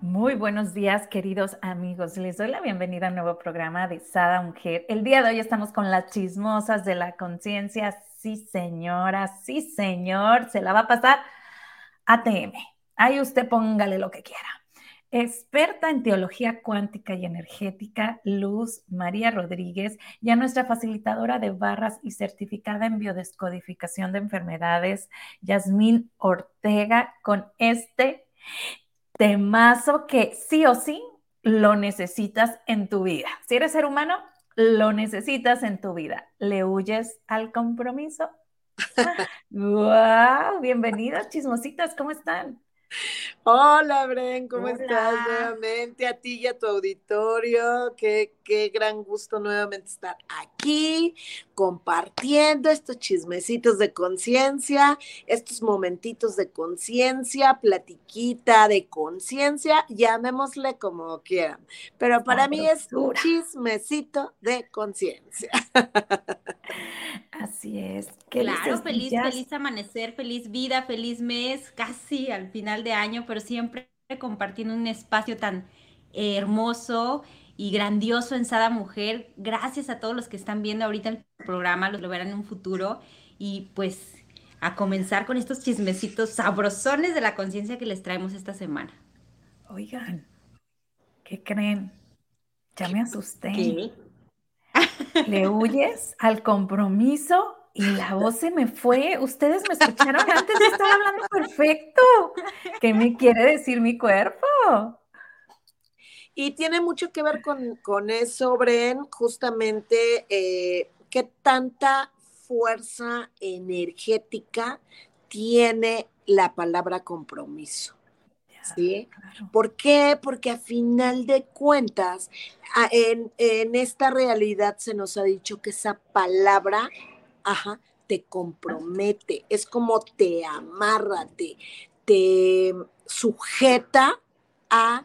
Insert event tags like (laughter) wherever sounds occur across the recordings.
Muy buenos días, queridos amigos. Les doy la bienvenida a un nuevo programa de Sada Mujer. El día de hoy estamos con las chismosas de la conciencia. Sí, señora, sí, señor. Se la va a pasar ATM. Ahí usted póngale lo que quiera. Experta en teología cuántica y energética, Luz María Rodríguez, y a nuestra facilitadora de barras y certificada en biodescodificación de enfermedades, Yasmín Ortega, con este temazo que sí o sí lo necesitas en tu vida. Si eres ser humano, lo necesitas en tu vida. ¿Le huyes al compromiso? (laughs) ¡Wow! Bienvenidos, chismositas, ¿cómo están? Hola, Bren, ¿cómo estás nuevamente? A ti y a tu auditorio. Qué, qué gran gusto nuevamente estar aquí compartiendo estos chismecitos de conciencia, estos momentitos de conciencia, platiquita de conciencia, llamémosle como quieran. Pero para mí es un chismecito de conciencia. (laughs) Así es. claro, feliz, feliz amanecer, feliz vida, feliz mes, casi al final de año, pero siempre compartiendo un espacio tan hermoso y grandioso en Sada Mujer. Gracias a todos los que están viendo ahorita el programa, los lo verán en un futuro. Y pues a comenzar con estos chismecitos sabrosones de la conciencia que les traemos esta semana. Oigan, ¿qué creen? Ya me asusté. Le huyes al compromiso y la voz se me fue. Ustedes me escucharon antes de estar hablando perfecto. ¿Qué me quiere decir mi cuerpo? Y tiene mucho que ver con, eso, Bren, justamente eh, qué tanta fuerza energética tiene la palabra compromiso. ¿Sí? ¿Por qué? Porque a final de cuentas, en, esta realidad se nos ha dicho que esa palabra, ajá, te compromete, es como te amarra, te, te sujeta a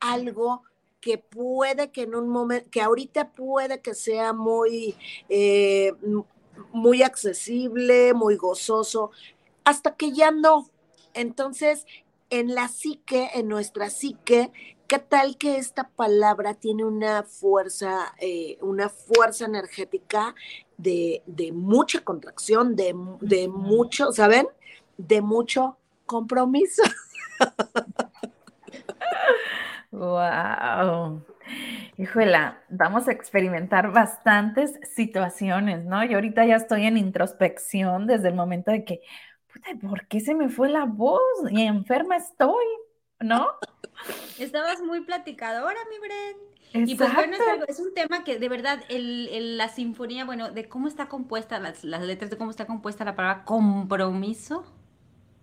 algo que puede que en un momento, que ahorita puede que sea muy, eh, muy accesible, muy gozoso, hasta que ya no. Entonces, en la psique, en nuestra psique, ¿qué tal que esta palabra tiene una fuerza, eh, una fuerza energética de, mucha contracción, de, de mucho, ¿saben? De mucho compromiso. (laughs) Wow. Híjola, vamos a experimentar bastantes situaciones, ¿no? Yo ahorita ya estoy en introspección desde el momento de que, puta, ¿por qué se me fue la voz? Y enferma estoy, ¿no? Estabas muy platicadora, mi Bren. Y pues bueno, es, un tema que de verdad, el, la sinfonía, bueno, de cómo está compuesta, las, las letras, de cómo está compuesta la palabra compromiso,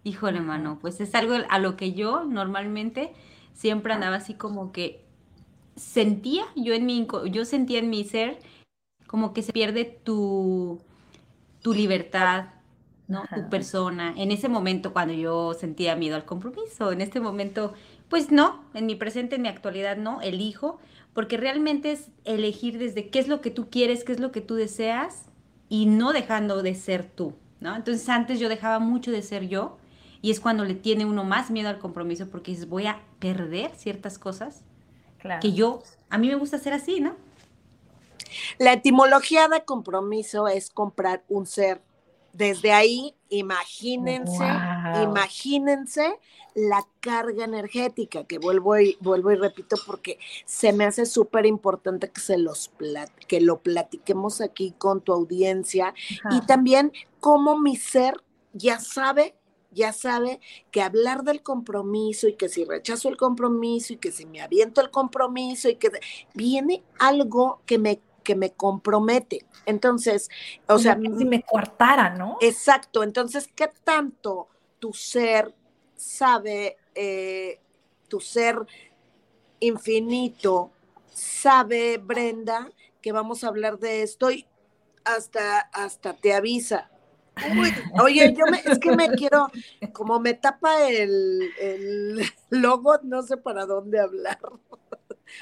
híjole, mano, pues es algo a lo que yo normalmente siempre andaba así como que sentía, yo en mi, yo sentía en mi ser como que se pierde tu, tu libertad, ¿no? Tu persona. En ese momento cuando yo sentía miedo al compromiso, en este momento, pues no, en mi presente, en mi actualidad no, elijo, porque realmente es elegir desde qué es lo que tú quieres, qué es lo que tú deseas y no dejando de ser tú, ¿no? Entonces antes yo dejaba mucho de ser yo y es cuando le tiene uno más miedo al compromiso porque dices, voy a perder ciertas cosas que yo, a mí me gusta hacer así, ¿no? La etimología de compromiso es comprar un ser. Desde ahí, imagínense, imagínense la carga energética, que vuelvo y, vuelvo y repito porque se me hace súper importante que se los que lo platiquemos aquí con tu audiencia y también cómo mi ser ya sabe ya sabe que hablar del compromiso y que si rechazo el compromiso y que si me aviento el compromiso y que viene algo que me que me compromete. Entonces, o sea, si me cortara, ¿no? Exacto. Entonces, ¿qué tanto tu ser sabe, eh, tu ser infinito sabe, Brenda, que vamos a hablar de esto y hasta, hasta te avisa. oye, yo me, es que me quiero, como me tapa el, el (laughs) logo, no sé para dónde hablar.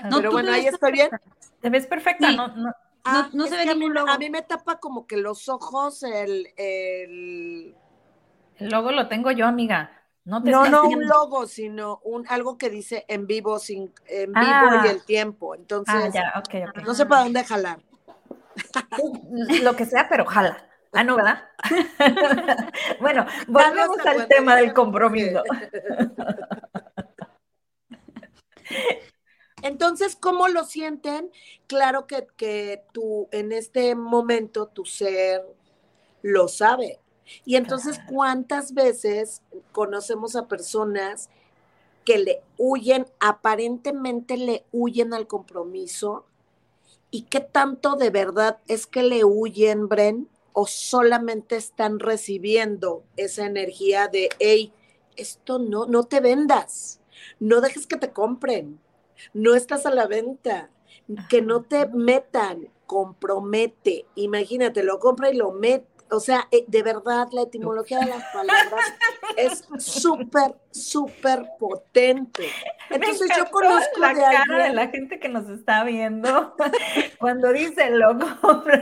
Pero bueno, ahí estoy bien. Te ves perfecta, no, no, ah, no, se ve ningún logo. A mí me tapa como que los ojos, el, el... El logo lo tengo yo, amiga. No, no, un logo, sino un algo que dice en vivo, sin, en vivo y ah. el tiempo. Entonces, ah, ya, okay, okay. no sé para dónde jalar. Lo que sea, pero jala. Ah, no, ¿verdad? (laughs) bueno, volvemos al tema del compromiso. (laughs) Entonces, ¿cómo lo sienten? Claro que, que tú en este momento tu ser lo sabe, y entonces, ¿cuántas veces conocemos a personas que le huyen, aparentemente le huyen al compromiso? ¿Y qué tanto de verdad es que le huyen, Bren? ¿O solamente están recibiendo esa energía de, hey, esto no, no te vendas, no dejes que te compren, no estás a la venta, que no te metan, compromete, imagínate, lo compra y lo mete o sea, eh, de verdad, la etimología de las (laughs) palabras es súper, súper potente. Entonces yo conozco la cara de la gente que nos está viendo (laughs) cuando dice lo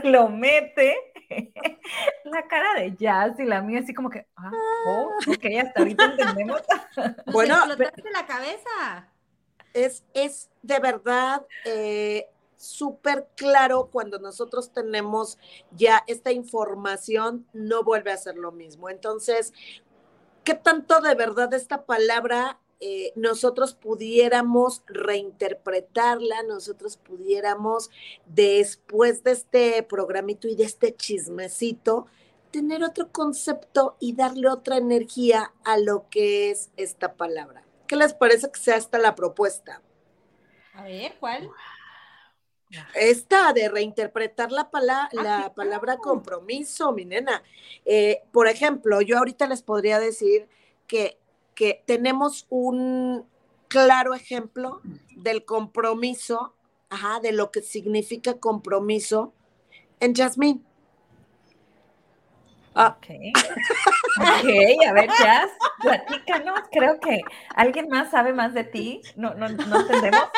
lo mete. (laughs) La cara de Jazz y la mía así como que, ah, oh, ok, hasta ahorita entendemos. Bueno, la cabeza. Es, es de verdad eh, súper claro cuando nosotros tenemos ya esta información, no vuelve a ser lo mismo. Entonces, ¿qué tanto de verdad esta palabra eh, nosotros pudiéramos reinterpretarla, nosotros pudiéramos, después de este programito y de este chismecito, tener otro concepto y darle otra energía a lo que es esta palabra. ¿Qué les parece que sea esta la propuesta? A ver, ¿cuál? Esta de reinterpretar la, palabra, ah, la palabra compromiso, mi nena. Eh, por ejemplo, yo ahorita les podría decir que, que tenemos un claro ejemplo del compromiso, ajá, de lo que significa compromiso en Jasmine. Ah. Ok. (laughs) Ok, a ver, Jazz, platícanos. Creo que alguien más sabe más de ti. No, no, no entendemos. (laughs)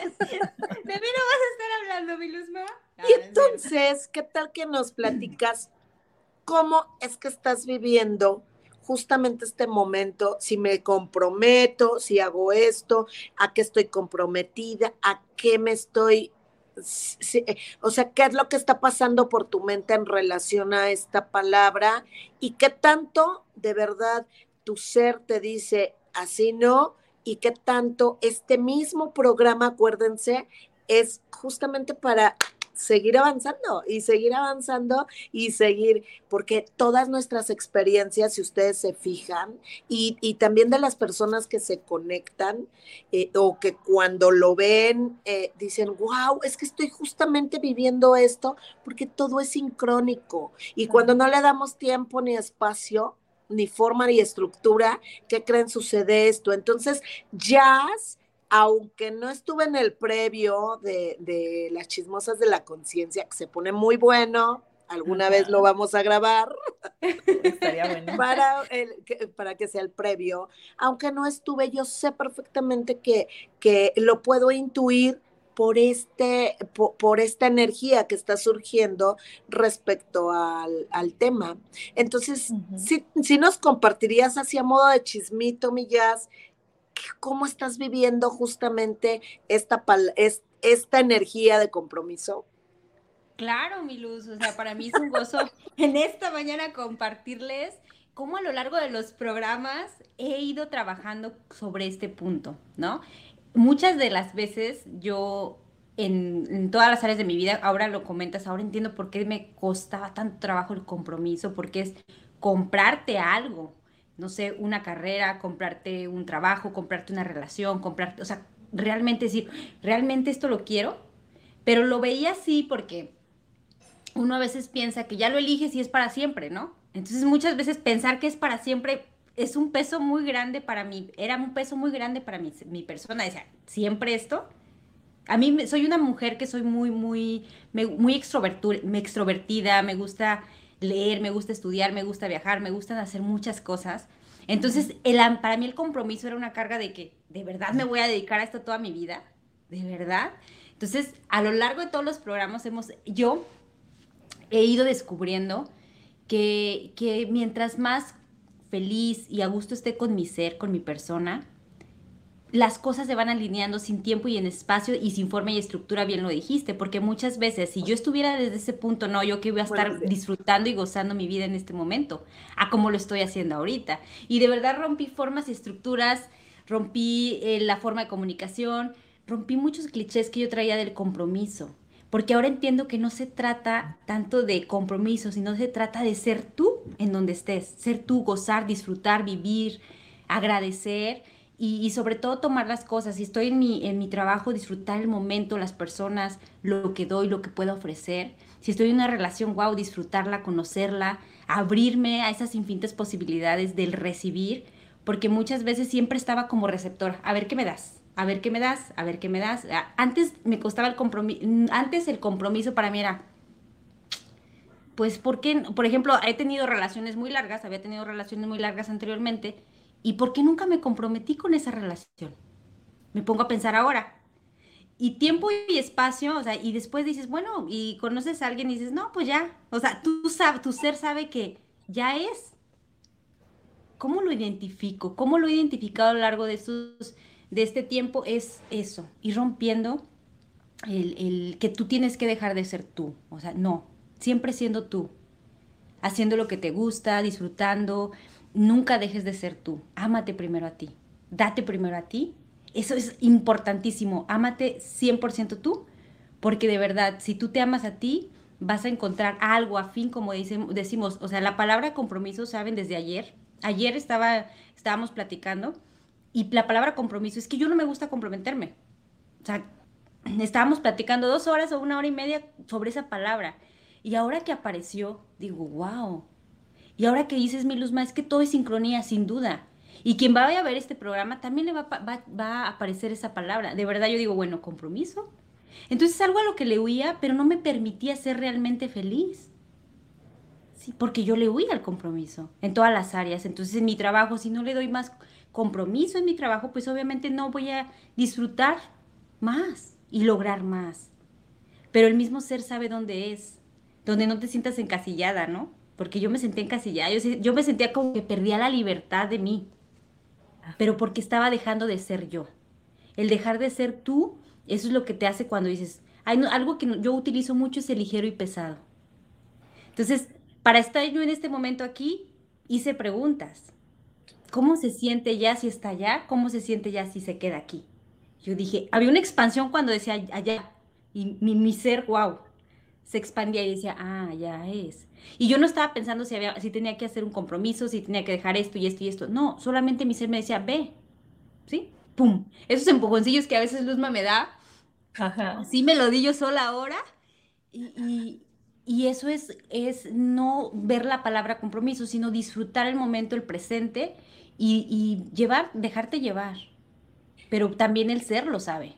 De mí no vas a estar hablando, mi Luzma. Y entonces, ¿qué tal que nos platicas cómo es que estás viviendo justamente este momento? Si me comprometo, si hago esto, a qué estoy comprometida, a qué me estoy o sea, ¿qué es lo que está pasando por tu mente en relación a esta palabra? ¿Y qué tanto de verdad tu ser te dice así no? ¿Y qué tanto este mismo programa, acuérdense, es justamente para seguir avanzando y seguir avanzando y seguir, porque todas nuestras experiencias, si ustedes se fijan, y, también de las personas que se conectan eh, o que cuando lo ven eh, dicen, wow, es que estoy justamente viviendo esto, porque todo es sincrónico. Y cuando no le damos tiempo ni espacio, ni forma ni estructura, ¿qué creen sucede esto? Entonces, jazz aunque no estuve en el previo de, las chismosas de la conciencia, que se pone muy bueno, alguna vez lo vamos a grabar. Estaría (laughs) bueno. Para, para que sea el previo. Aunque no estuve, yo sé perfectamente que, que lo puedo intuir por, este, por, esta energía que está surgiendo respecto al, tema. Entonces, si, nos compartirías así a modo de chismito, Millas, cómo estás viviendo justamente esta, esta energía de compromiso. Claro, mi luz, o sea, para mí es un gozo (laughs) en esta mañana compartirles cómo a lo largo de los programas he ido trabajando sobre este punto, ¿no? Muchas de las veces yo en, en, todas las áreas de mi vida, ahora lo comentas, ahora entiendo por qué me costaba tanto trabajo el compromiso, porque es comprarte algo, no sé, una carrera, comprarte un trabajo, comprarte una relación, comprarte, o sea, realmente decir, realmente esto lo quiero, pero lo veía así porque uno a veces piensa que ya lo eliges y es para siempre, ¿no? Entonces muchas veces pensar que es para siempre es un peso muy grande para mí, era un peso muy grande para mí, mi persona, decía, siempre esto. A mí soy una mujer que soy muy, muy, muy extrovertida, me gusta leer, me gusta estudiar, me gusta viajar, me gusta hacer muchas cosas. Entonces, el, para mí el compromiso era una carga de que de verdad me voy a dedicar a esto toda mi vida, de verdad. Entonces, a lo largo de todos los programas hemos, yo he ido descubriendo que, que mientras más feliz y a gusto esté con mi ser, con mi persona, las cosas se van alineando sin tiempo y en espacio y sin forma y estructura, bien lo dijiste, porque muchas veces si yo estuviera desde ese punto, no, yo que voy a estar disfrutando y gozando mi vida en este momento, a como lo estoy haciendo ahorita. Y de verdad rompí formas y estructuras, rompí eh, la forma de comunicación, rompí muchos clichés que yo traía del compromiso, porque ahora entiendo que no se trata tanto de compromiso, sino se trata de ser tú en donde estés, ser tú, gozar, disfrutar, vivir, agradecer y, sobre todo tomar las cosas. Si estoy en mi, en mi trabajo, disfrutar el momento, las personas, lo que doy, lo que puedo ofrecer. Si estoy en una relación, wow, disfrutarla, conocerla, abrirme a esas infinitas posibilidades del recibir, porque muchas veces siempre estaba como receptor. A ver qué me das, a ver qué me das, a ver qué me das. Antes me costaba el compromiso, antes el compromiso para mí era, pues porque, por ejemplo, he tenido relaciones muy largas, había tenido relaciones muy largas anteriormente, ¿Y por qué nunca me comprometí con esa relación? Me pongo a pensar ahora. Y tiempo y espacio, o sea, y después dices, bueno, y conoces a alguien y dices, no, pues ya. O sea, tú sabes, tu ser sabe que ya es. ¿Cómo lo identifico? ¿Cómo lo he identificado a lo largo de, sus, de este tiempo? Es eso, y rompiendo el, el que tú tienes que dejar de ser tú. O sea, no, siempre siendo tú, haciendo lo que te gusta, disfrutando, nunca dejes de ser tú. Ámate primero a ti. Date primero a ti. Eso es importantísimo. Ámate 100% tú, porque de verdad, si tú te amas a ti, vas a encontrar algo afín, como decimos. O sea, la palabra compromiso, saben, desde ayer. Ayer estaba, estábamos platicando y la palabra compromiso es que yo no me gusta comprometerme. O sea, estábamos platicando dos horas o una hora y media sobre esa palabra. Y ahora que apareció, digo, wow, y ahora que dices, mi Luzma, es que todo es sincronía, sin duda. Y quien vaya a ver este programa también le va, a aparecer esa palabra. De verdad yo digo, bueno, compromiso. Entonces algo a lo que le huía, pero no me permitía ser realmente feliz. Sí, porque yo le huía al compromiso en todas las áreas. Entonces en mi trabajo, si no le doy más compromiso en mi trabajo, pues obviamente no voy a disfrutar más y lograr más. Pero el mismo ser sabe dónde es, donde no te sientas encasillada, ¿no? Porque yo me sentía encasillada, yo, yo me sentía como que perdía la libertad de mí, pero porque estaba dejando de ser yo. El dejar de ser tú, eso es lo que te hace cuando dices, hay algo que yo utilizo mucho es el ligero y pesado. Entonces, para estar yo en este momento aquí, hice preguntas. ¿Cómo se siente ya si está allá? ¿Cómo se siente ya si se queda aquí? Yo dije, había una expansión cuando decía allá, y mi, mi ser, wow, se expandía y decía, ah, ya es. Y yo no estaba pensando si, había, si tenía que hacer un compromiso, si tenía que dejar esto y esto y esto. No, solamente mi ser me decía, ve, ¿sí? ¡Pum! Esos empujoncillos que a veces Luzma me da, Ajá. sí me lo di yo sola ahora. Y, y, eso es, es no ver la palabra compromiso, sino disfrutar el momento, el presente y, y llevar, dejarte llevar. Pero también el ser lo sabe.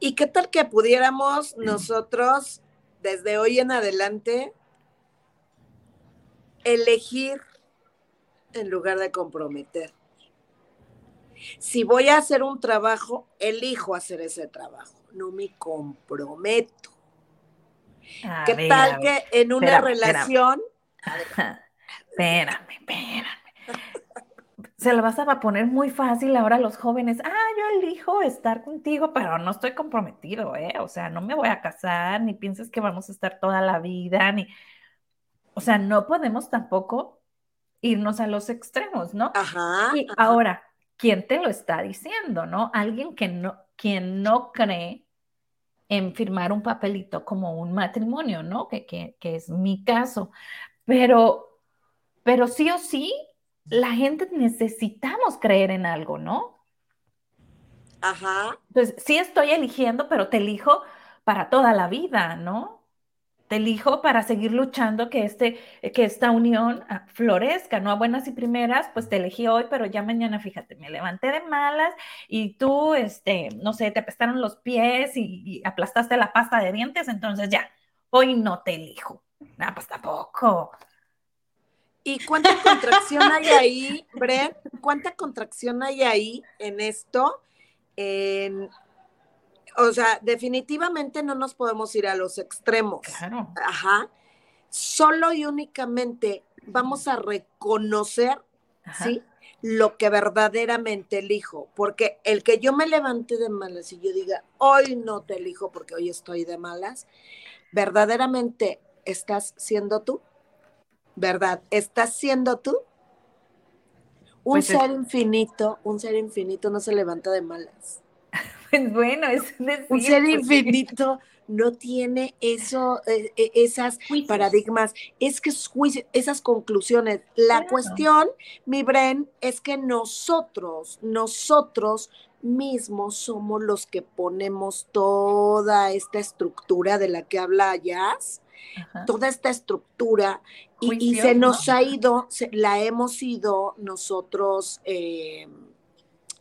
¿Y qué tal que pudiéramos nosotros desde hoy en adelante elegir en lugar de comprometer. Si voy a hacer un trabajo, elijo hacer ese trabajo, no me comprometo. ¿Qué tal que en una relación... (laughs) Espérame, espérame. Se la vas a poner muy fácil ahora a los jóvenes. Ah, yo elijo estar contigo, pero no estoy comprometido, ¿eh? O sea, no me voy a casar, ni pienses que vamos a estar toda la vida, ni o sea, no podemos tampoco irnos a los extremos, ¿no? Ajá. Y ahora, ¿quién te lo está diciendo, no? Alguien que no, quien no cree en firmar un papelito como un matrimonio, ¿no? Que, que, que es mi caso. Pero, pero sí o sí, la gente necesitamos creer en algo, ¿no? Ajá. Entonces, sí estoy eligiendo, pero te elijo para toda la vida, ¿no? Te elijo para seguir luchando que, este, que esta unión ah, florezca, no a buenas y primeras, pues te elegí hoy, pero ya mañana, fíjate, me levanté de malas y tú, este, no sé, te apestaron los pies y, y aplastaste la pasta de dientes, entonces ya, hoy no te elijo. Ah, pues tampoco. ¿Y cuánta contracción hay ahí, (laughs) Brent? ¿Cuánta contracción hay ahí en esto? O sea, definitivamente no nos podemos ir a los extremos. Claro. Ajá. Solo y únicamente vamos a reconocer, ¿sí? Lo que verdaderamente elijo. Porque el que yo me levante de malas y yo diga, hoy no te elijo porque hoy estoy de malas, verdaderamente estás siendo tú. ¿verdad? ¿Estás siendo tú? Un pues ser infinito, un ser infinito no se levanta de malas. Pues bueno, es decir, Un ser infinito no tiene eso, eh, eh, esas paradigmas, es que esas conclusiones. La cuestión, mi Bren, es que nosotros, nosotros mismos somos los que ponemos toda esta estructura de la que habla Jazz, toda esta estructura y, se nos ha ido, la hemos ido nosotros, eh,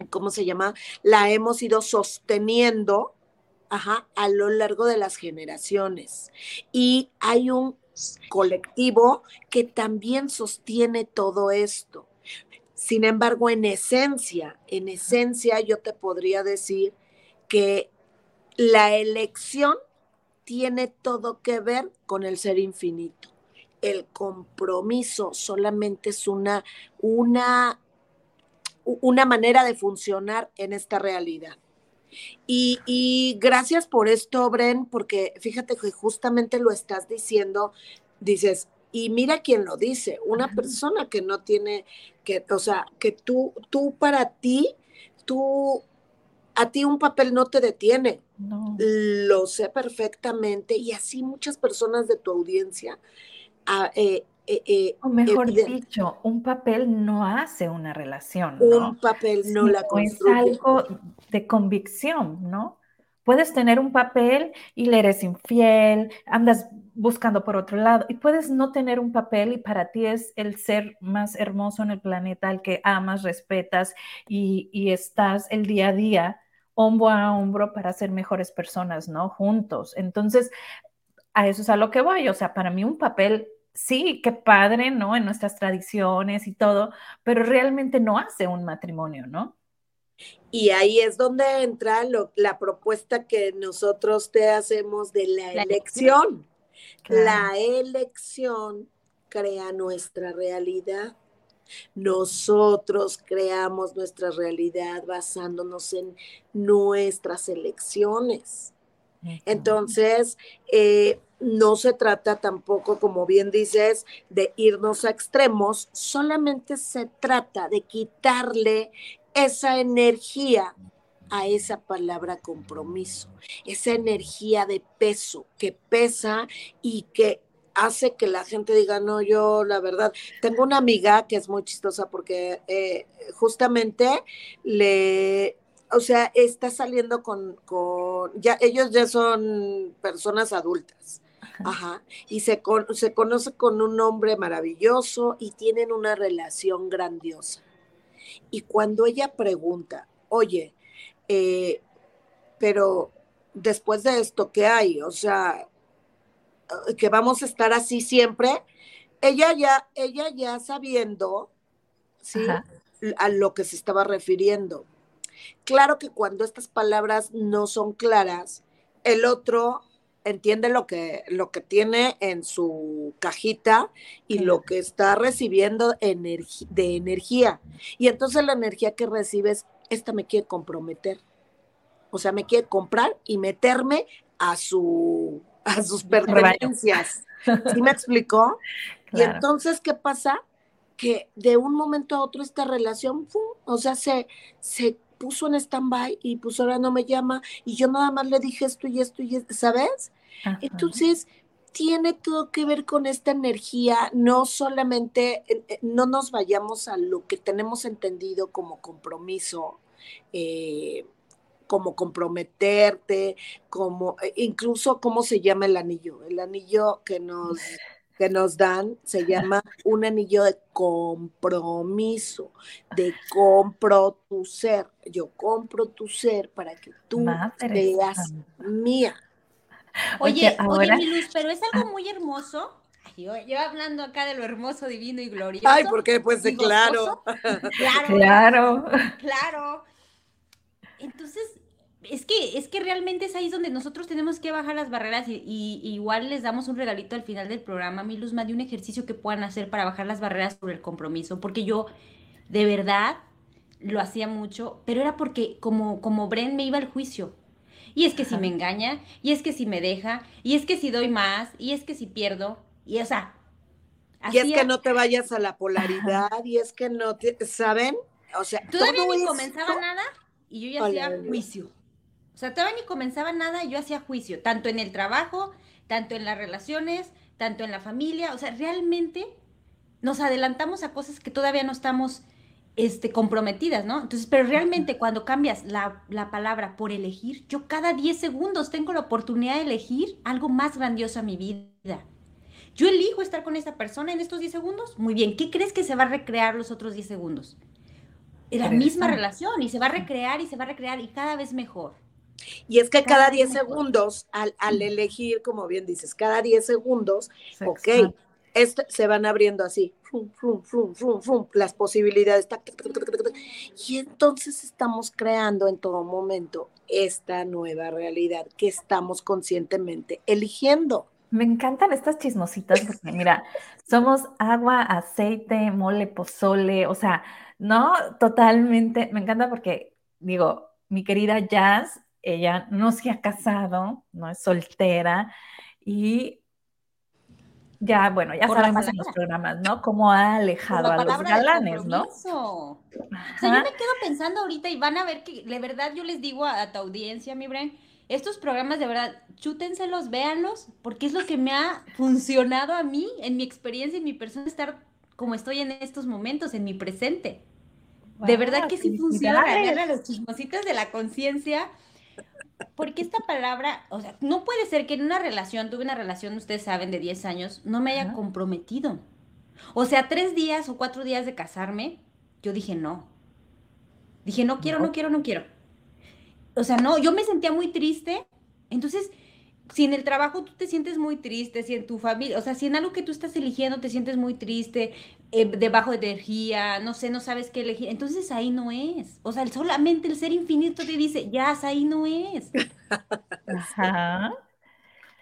¿cómo se llama? La hemos ido sosteniendo a lo largo de las generaciones. Y hay un colectivo que también sostiene todo esto. Sin embargo, en esencia, en esencia yo te podría decir que la elección tiene todo que ver con el ser infinito. El compromiso solamente es una, una, una manera de funcionar en esta realidad. Y, gracias por esto, Bren, porque fíjate que justamente lo estás diciendo, dices, y mira quién lo dice, una persona que no tiene, que, o sea, que tú, tú para ti, tú a ti un papel no te detiene. Lo sé perfectamente y así muchas personas de tu audiencia. Ah, eh, eh, eh, o mejor dicho, un papel no hace una relación. Un papel no la construye. Es algo de convicción, ¿no? Puedes tener un papel y le eres infiel, andas buscando por otro lado y puedes no tener un papel y para ti es el ser más hermoso en el planeta, al que amas, respetas y, y estás el día a día hombro a hombro para ser mejores personas, ¿no? Juntos. Entonces, a eso es a lo que voy. O sea, para mí un papel, sí, qué padre, ¿no? En nuestras tradiciones y todo, pero realmente no hace un matrimonio, ¿no? Y ahí es donde entra la propuesta que nosotros te hacemos de la, elección. La elección crea nuestra realidad. Nosotros creamos nuestra realidad basándonos en nuestras elecciones. Entonces, eh, no se trata tampoco, como bien dices, de irnos a extremos, solamente se trata de quitarle esa energía a esa palabra compromiso, esa energía de peso que pesa y que hace que la gente diga, no, yo la verdad, tengo una amiga que es muy chistosa porque eh, justamente le, o sea, está saliendo con, con, ya, ellos ya son personas adultas. Ajá. Y se, se conoce con un hombre maravilloso y tienen una relación grandiosa. Y cuando ella pregunta, oye, eh, pero después de esto, ¿qué hay? O sea, que vamos a estar así siempre, ella ya, ella ya sabiendo, ¿sí? A lo que se estaba refiriendo. Claro que cuando estas palabras no son claras, el otro entiende lo que, lo que tiene en su cajita y lo que está recibiendo de energía. Y entonces la energía que recibes, esta me quiere comprometer. O sea, me quiere comprar y meterme a su a sus pertenencias. ¿Sí me explicó? Y entonces, ¿qué pasa? Que de un momento a otro esta relación, o sea, se, se puso en stand-by y pues ahora no me llama y yo nada más le dije esto y esto y esto, ¿sabes? Entonces, tiene todo que ver con esta energía, no solamente, eh, eh, no nos vayamos a lo que tenemos entendido como compromiso, eh, como comprometerte, como incluso cómo se llama el anillo. El anillo que nos, que nos dan se llama un anillo de compromiso, de compro tu ser. Yo compro tu ser para que tú seas mía. Oye, oye, mi luz, pero es algo muy hermoso yo, hablando acá de lo hermoso, divino y glorioso. Ay, porque pues claro. (laughs) claro. Claro. Claro. Entonces, es que, es que realmente es ahí donde nosotros tenemos que bajar las barreras y, igual les damos un regalito al final del programa, mi Luzma, de un ejercicio que puedan hacer para bajar las barreras sobre el compromiso, porque yo de verdad lo hacía mucho, pero era porque como, como Bren me iba al juicio. Y es que si me engaña, y es que si me deja, y es que si doy más, y es que si pierdo. Y o sea. Y es que no te vayas a la polaridad, y es que no te, ¿saben? O sea, todavía ni comenzaba nada y yo ya hacía juicio. O sea, todavía ni comenzaba nada y yo hacía juicio, tanto en el trabajo, tanto en las relaciones, tanto en la familia. O sea, realmente nos adelantamos a cosas que todavía no estamos este, comprometidas, ¿no? Entonces, pero realmente cuando cambias la, la, palabra por elegir, yo cada 10 segundos tengo la oportunidad de elegir algo más grandioso a mi vida. Yo elijo estar con esta persona en estos 10 segundos. Muy bien, ¿qué crees que se va a recrear los otros 10 segundos? La misma relación y se va a recrear y se va a recrear y cada vez mejor. Y es que cada 10 segundos, al, elegir, como bien dices, cada 10 segundos, ok, este, se van abriendo así, las posibilidades. y entonces estamos creando en todo momento esta nueva realidad que estamos conscientemente eligiendo. Me encantan estas chismositas porque, mira, somos agua, aceite, mole, pozole, o sea, no totalmente. Me encanta porque, digo, mi querida Jazz, ella no se ha casado, no es soltera y ya, bueno, ya sabemos en los programas, ¿no? Cómo ha alejado a los galanes, ¿no? O sea, yo me quedo pensando ahorita y van a ver que, de verdad, yo les digo a, a tu audiencia, mi Bren, estos programas de verdad, chútenselos, véanlos, porque es lo que me ha funcionado a mí, en mi experiencia, en mi persona, estar como estoy en estos momentos, en mi presente. de verdad que sí funciona, a los chismositos de la conciencia, porque esta palabra, o sea, no puede ser que en una relación, tuve una relación, ustedes saben, de 10 años, no me haya comprometido. O sea, tres días o cuatro días de casarme, yo dije no. Dije, no quiero, no quiero, no quiero o sea, no, yo me sentía muy triste. Entonces, si en el trabajo tú te sientes muy triste, si en tu familia, o sea, si en algo que tú estás eligiendo te sientes muy triste, eh, debajo de energía, no sé, no sabes qué elegir, entonces ahí no es. O sea, solamente el ser infinito te dice, ya, ahí no es. Ajá.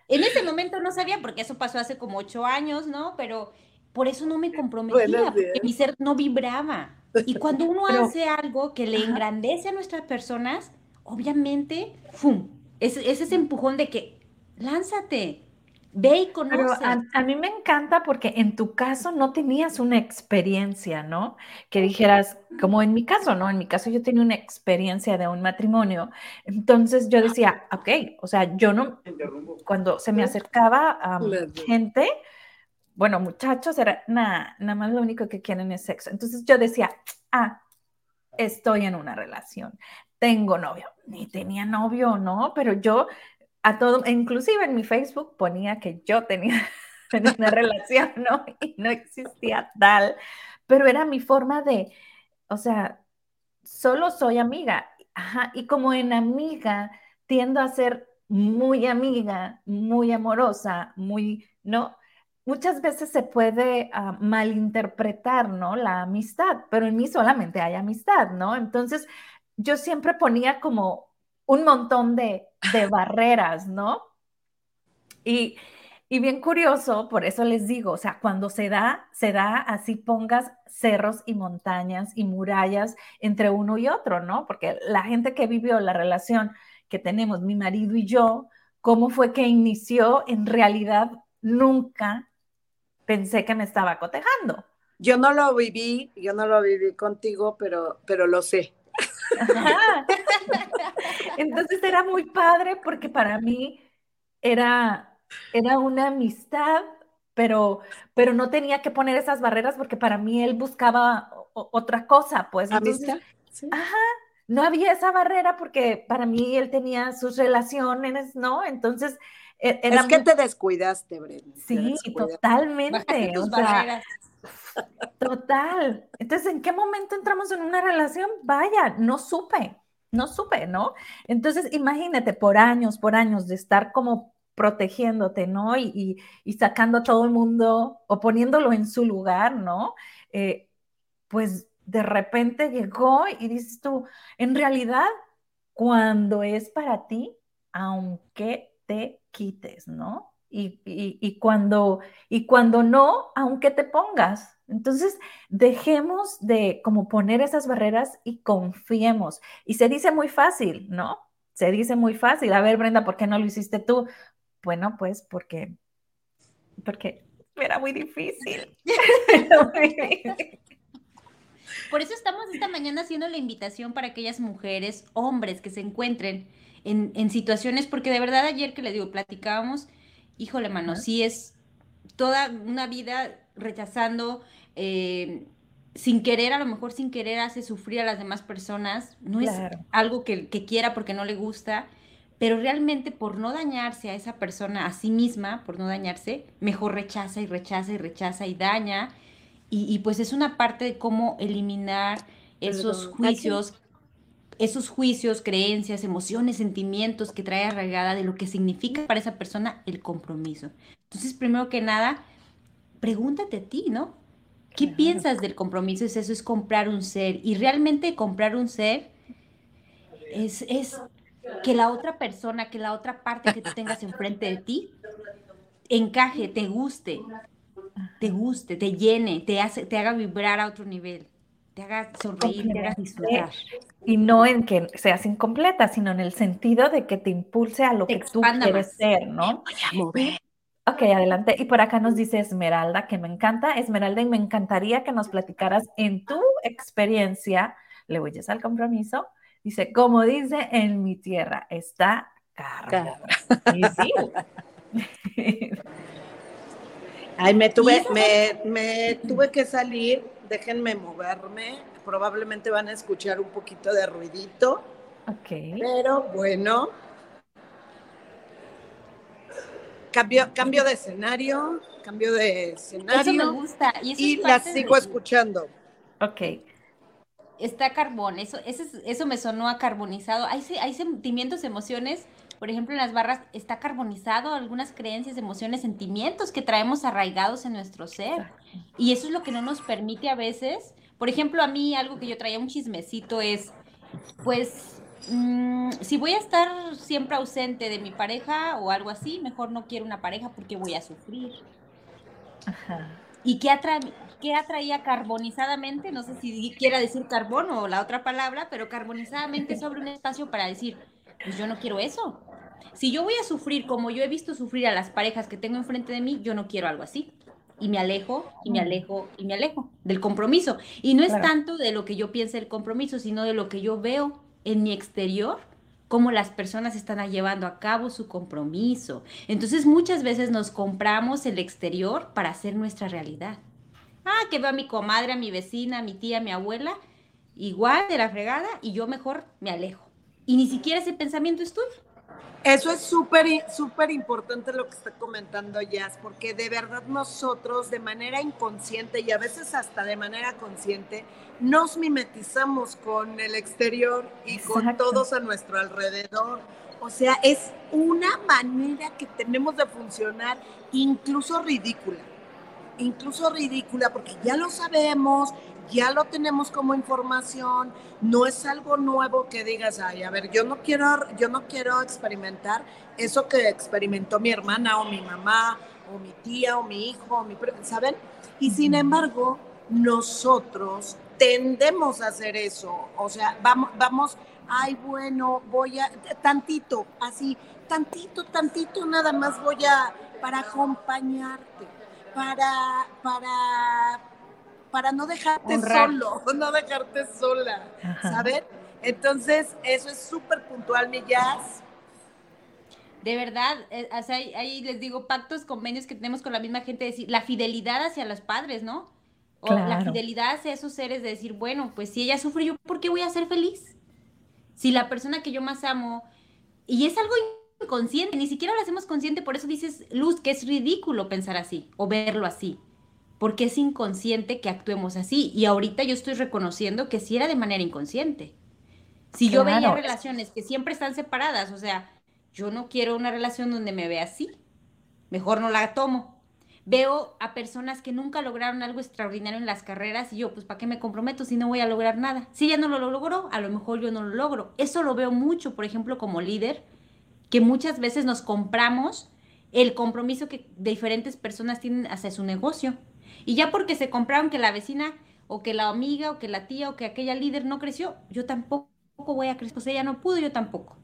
En ese momento no sabía, porque eso pasó hace como ocho años, ¿no? Pero por eso no me comprometía, porque mi ser no vibraba. Y cuando uno hace algo que le engrandece a nuestras personas, obviamente, ¡fum! Es, ese empujón de que lánzate, ve y conoce. a, mí me encanta porque en tu caso no tenías una experiencia, ¿no? Que dijeras, como en mi caso, ¿no? En mi caso yo tenía una experiencia de un matrimonio. Entonces yo decía, ok, o sea, yo no, cuando se me acercaba a gente, bueno, muchachos, era nada, nada más lo único que quieren es sexo. Entonces yo decía, ah, estoy en una relación tengo novio. Ni tenía novio, ¿no? Pero yo a todo, inclusive en mi Facebook ponía que yo (laughs) tenía una relación, ¿no? Y no existía tal, pero era mi forma de, o sea, solo soy amiga. Ajá, y como en amiga tiendo a ser muy amiga, muy amorosa, muy, ¿no? Muchas veces se puede ah, malinterpretar, ¿no? La amistad, pero en mí solamente hay amistad, ¿no? Entonces, yo siempre ponía como un montón de, barreras, ¿no? Y, bien curioso, por eso les digo, o sea, cuando se da, se da así pongas cerros y montañas y murallas entre uno y otro, ¿no? Porque la gente que vivió la relación que tenemos, mi marido y yo, cómo fue que inició, en realidad nunca pensé que me estaba cotejando. Yo no lo viví, yo no lo viví contigo, pero, pero lo sé. Entonces era muy padre porque para mí era, era una amistad, pero, pero no tenía que poner esas barreras porque para mí él buscaba otra cosa, pues. ¿Amistad? Ajá. no había esa barrera porque para mí él tenía sus relaciones, ¿no? Entonces... E, es que te descuidaste, Brenda. Sí, totalmente. O sea, total. Entonces, ¿en qué momento entramos en una relación? Vaya, no supe, no supe, ¿no? Entonces, imagínate, por años, por años de estar como protegiéndote, ¿no? Y, sacando a todo el mundo o poniéndolo en su lugar, ¿no? Eh, pues de repente llegó y dices tú, en realidad, cuando es para ti, aunque te quites, ¿no? Y, y, cuando, y cuando no, aunque te pongas. Entonces, dejemos de como poner esas barreras y confiemos. Y se dice muy fácil, ¿no? Se dice muy fácil. A ver, Brenda, ¿por qué no lo hiciste tú? Bueno, pues porque, porque era muy difícil. (laughs) Por eso estamos esta mañana haciendo la invitación para aquellas mujeres, hombres que se encuentren en, situaciones, porque de verdad ayer que le digo, platicábamos, híjole, mano, sí es toda una vida rechazando, eh, sin querer, a lo mejor sin querer hace sufrir a las demás personas, no es algo que, que, quiera porque no le gusta, pero realmente por no dañarse a esa persona, a sí misma, por no dañarse, mejor rechaza y rechaza y rechaza y daña. Y, pues es una parte de cómo eliminar esos juicios, esos juicios, creencias, emociones, sentimientos que trae arraigada de lo que significa para esa persona el compromiso. Entonces, primero que nada, pregúntate a ti, ¿no? ¿Qué piensas del compromiso? Es eso, es comprar un ser. Y realmente comprar un ser es, es que la otra persona, que la otra parte que tú tengas enfrente de ti encaje, te guste, te guste, te llene, te, hace, te haga vibrar a otro nivel, te haga sonreír, te haga disfrutar. Y no en que seas incompleta, sino en el sentido de que te impulse a lo que tú quieres ser, ¿no? Ok, adelante. Y por acá nos dice Esmeralda, que me encanta. Esmeralda, y me encantaría que nos platicaras en tu experiencia, le huyes al compromiso. Dice, como dice en mi tierra, está. Y sí. Ay, me (laughs) tuve, me, tuve que salir, déjenme moverme, probablemente van a escuchar un poquito de ruidito. Ok. Pero bueno. Cambio, cambio de escenario, cambio de escenario. Eso me gusta. Y, la sigo escuchando. Ok. Está carbón, eso, eso, eso me sonó a carbonizado. Hay, hay sentimientos, emociones por ejemplo, en las barras está carbonizado algunas creencias, emociones, sentimientos que traemos arraigados en nuestro ser. Y eso es lo que no nos permite a veces. Por ejemplo, a mí algo que yo traía un chismecito es, pues, mm, si voy a estar siempre ausente de mi pareja o algo así, mejor no quiero una pareja porque voy a sufrir. Ajá. ¿Y qué, qué atraía carbonizadamente? No sé si quiera decir carbón o la otra palabra, pero carbonizadamente (laughs) sobre un espacio para decir, pues yo no quiero eso. Si yo voy a sufrir como yo he visto sufrir a las parejas que tengo enfrente de mí, yo no quiero algo así. Y me alejo, y me alejo, y me alejo del compromiso. Y no es tanto de lo que yo piense el compromiso, sino de lo que yo veo en mi exterior, cómo las personas están llevando a cabo su compromiso. Entonces muchas veces nos compramos el exterior para hacer nuestra realidad. Ah, que veo a mi comadre, a mi vecina, a mi tía, a mi abuela, igual de la fregada, y yo mejor me alejo. Y ni siquiera ese pensamiento es tuyo. Eso es súper, súper importante lo que está comentando Jazz, porque de verdad nosotros de manera inconsciente y a veces hasta de manera consciente nos mimetizamos con el exterior y con todos a nuestro alrededor. O sea, es una manera que tenemos de funcionar incluso ridícula, incluso ridícula, porque ya lo sabemos, ya lo tenemos como información, no es algo nuevo que digas, ay, a ver, yo no quiero, yo no quiero experimentar eso que experimentó mi hermana o mi mamá o mi tía o mi hijo, o mi, ¿saben? Y sin embargo, nosotros tendemos a hacer eso, o sea, vamos, vamos, ay, bueno, voy a, tantito, así, tantito, tantito, nada más voy a, para acompañarte, para, para para no dejarte solo, (laughs) no dejarte sola, ¿saben? Entonces, eso es súper puntual, mi jazz. De verdad, eh, ahí, les digo, pactos, convenios que tenemos con la misma gente, decir, la fidelidad hacia los padres, ¿no? O la fidelidad hacia esos seres de decir, bueno, pues si ella sufre, ¿yo por qué voy a ser feliz? Si la persona que yo más amo, y es algo inconsciente, ni siquiera lo hacemos consciente, por eso dices, Luz, que es ridículo pensar así o verlo así, porque es inconsciente que actuemos así. Y ahorita yo estoy reconociendo que sí era de manera inconsciente. Si yo veía relaciones que siempre están separadas, o sea, yo no quiero una relación donde me vea así, mejor no la tomo. Veo a personas que nunca lograron algo extraordinario en las carreras y yo, pues, ¿para qué me comprometo si no voy a lograr nada? Si ella no lo logró, a lo mejor yo no lo logro. Eso lo veo mucho, por ejemplo, como líder, que muchas veces nos compramos el compromiso que diferentes personas tienen hacia su negocio. Y ya porque se compraron que la vecina o que la amiga o que la tía o que aquella líder no creció, yo tampoco voy a crecer. Pues ella no pudo, yo tampoco.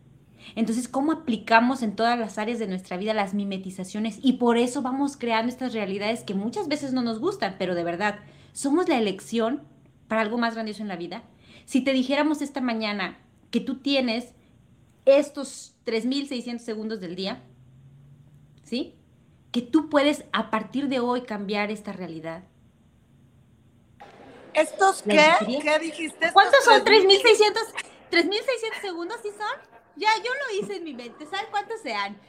Entonces, ¿cómo aplicamos en todas las áreas de nuestra vida las mimetizaciones? Y por eso vamos creando estas realidades que muchas veces no nos gustan, pero de verdad, somos la elección para algo más grandioso en la vida. Si te dijéramos esta mañana que tú tienes estos 3.600 segundos del día, ¿sí? Que tú puedes a partir de hoy cambiar esta realidad. ¿Estos qué? ¿Qué dijiste? ¿Cuántos son 3.600? ¿3.600 segundos sí son? Ya, yo lo hice en mi mente. ¿Sabes cuántos sean?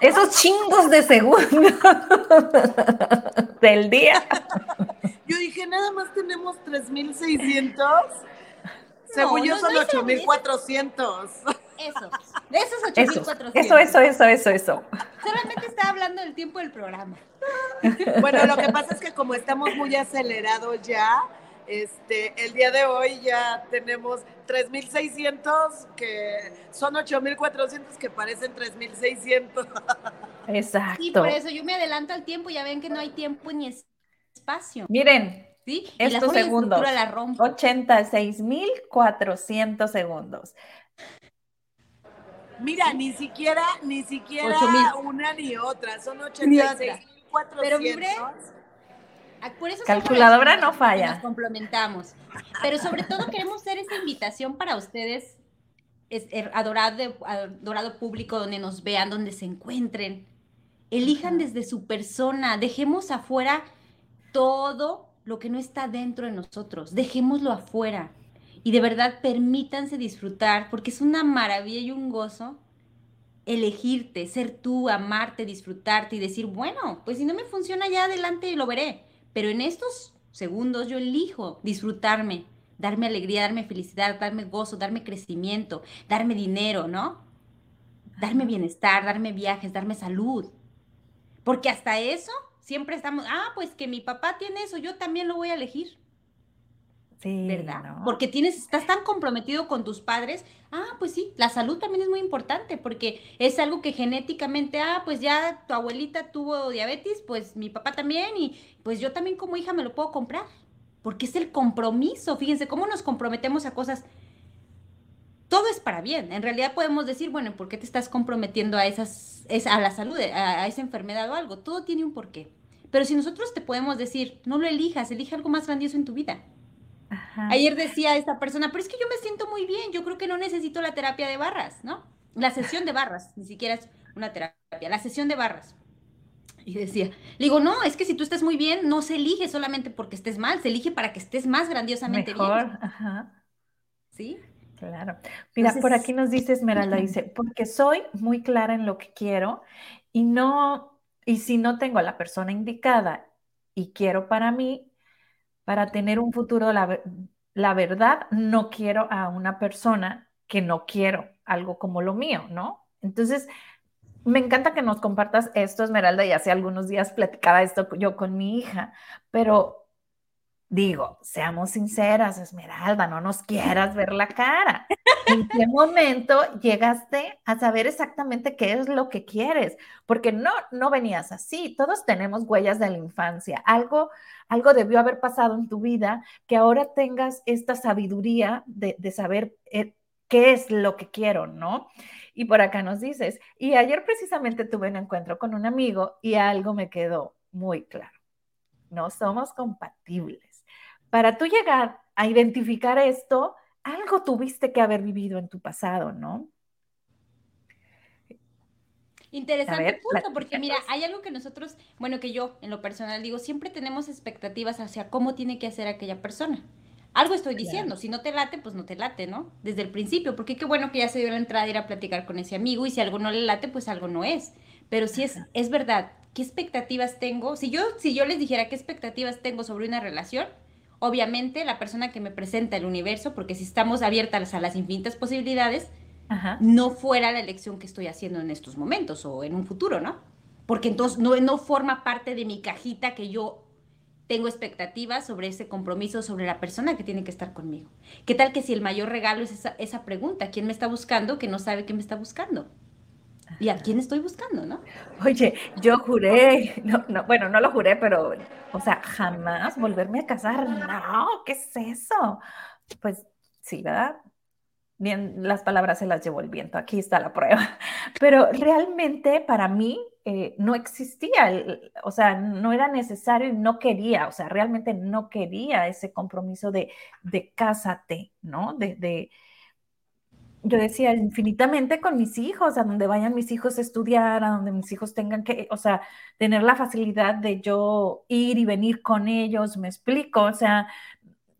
Esos chingos de segundos (laughs) del día. Yo dije, nada más tenemos 3600. Según yo son 8400. Eso, esos 8400. Eso, eso, eso, eso, eso. Solamente estaba hablando del tiempo del programa. Bueno, lo que pasa es que como estamos muy acelerados ya, este, el día de hoy ya tenemos 3.600 que son 8.400 que parecen 3.600. Exacto. Y por eso yo me adelanto al tiempo, ya ven que no hay tiempo ni espacio. Miren, ¿sí? estos segundos, 86.400 segundos. Mira, ni siquiera, ni siquiera una ni otra, son 86.400. Pero por eso Calculadora no falla. Nos complementamos. Pero sobre todo queremos hacer esa invitación para ustedes, es, er, adorado, adorado público, donde nos vean, donde se encuentren. Elijan desde su persona, dejemos afuera todo lo que no está dentro de nosotros, dejémoslo afuera. Y de verdad permítanse disfrutar, porque es una maravilla y un gozo elegirte, ser tú, amarte, disfrutarte y decir, bueno, pues si no me funciona ya adelante lo veré pero en estos segundos yo elijo disfrutarme, darme alegría, darme felicidad, darme gozo, darme crecimiento, darme dinero, ¿no? Darme bienestar, darme viajes, darme salud. Porque hasta eso siempre estamos, ah, pues que mi papá tiene eso, yo también lo voy a elegir. Sí, ¿verdad? Porque tienes, estás tan comprometido con tus padres. Ah, pues sí, la salud también es muy importante porque es algo que genéticamente, ah, pues ya tu abuelita tuvo diabetes, pues mi papá también y pues yo también como hija me lo puedo comprar. Porque es el compromiso. Fíjense cómo nos comprometemos a cosas. Todo es para bien. En realidad podemos decir, bueno, ¿por qué te estás comprometiendo a esas, a la salud, a, a esa enfermedad o algo? Todo tiene un porqué. Pero si nosotros te podemos decir, no lo elijas, elige algo más grandioso en tu vida Ayer decía esta persona, pero es que yo me siento muy bien, yo creo que no necesito la terapia de barras, ¿no? La sesión de barras, ni siquiera es una terapia, la sesión de barras. Y decía, le digo, no, es que si tú estás muy bien, no se elige solamente porque estés mal, se elige para que estés más grandiosamente Mejor, bien. Ajá. ¿Sí? Claro. Mira, por aquí nos dice Esmeralda, dice, porque soy muy clara en lo que quiero y no, y si no tengo a la persona indicada y quiero para mí, para tener un futuro, la, la verdad, no quiero a una persona que no quiero algo como lo mío, ¿no? Entonces, me encanta que nos compartas esto, Esmeralda, y hace algunos días platicaba esto yo con mi hija, pero Digo, seamos sinceras, Esmeralda, no nos quieras ver la cara. (laughs) ¿En qué momento llegaste a saber exactamente qué es lo que quieres? Porque no, no venías así. Todos tenemos huellas de la infancia. Algo, algo debió haber pasado en tu vida que ahora tengas esta sabiduría de, saber eh, qué es lo que quiero, ¿no? Y por acá nos dices, y ayer precisamente tuve un encuentro con un amigo y algo me quedó muy claro. No somos compatibles para tú llegar a identificar esto, algo tuviste que haber vivido en tu pasado, ¿no? Interesante punto, porque mira, hay algo que nosotros, bueno, que yo en lo personal digo, siempre tenemos expectativas hacia cómo tiene que hacer aquella persona. algo estoy diciendo. Si no te late, pues no te late, ¿no? Desde el principio, porque qué bueno que ya se dio la entrada de ir a platicar con ese amigo y si algo no le late, pues algo no es. Pero si es, es verdad, ¿qué expectativas tengo? Si yo, si yo les dijera qué expectativas tengo sobre una relación, obviamente la persona que me presenta el universo, porque si estamos abiertas a las infinitas posibilidades, no fuera la elección que estoy haciendo en estos momentos o en un futuro, ¿no? Porque entonces no, no forma parte de mi cajita que yo tengo expectativas sobre ese compromiso, sobre la persona que tiene que estar conmigo. ¿Qué tal que si el mayor regalo es esa, esa pregunta? ¿Quién me está buscando que no sabe qué me está buscando? ¿Y a quién estoy buscando, no? Oye, yo juré, no, no, bueno, no lo juré, pero, o sea, jamás volverme a casar. No, ¿qué es eso? Pues sí, ¿verdad? Bien, las palabras se las llevó el viento, aquí está la prueba. Pero realmente para mí eh, no existía, o sea, no era necesario y no quería, o sea, realmente no quería ese compromiso de, de cásate, ¿no? De, yo decía infinitamente con mis hijos, a donde vayan mis hijos a estudiar, a donde mis hijos tengan que, o sea, tener la facilidad de yo ir y venir con ellos, me explico, o sea,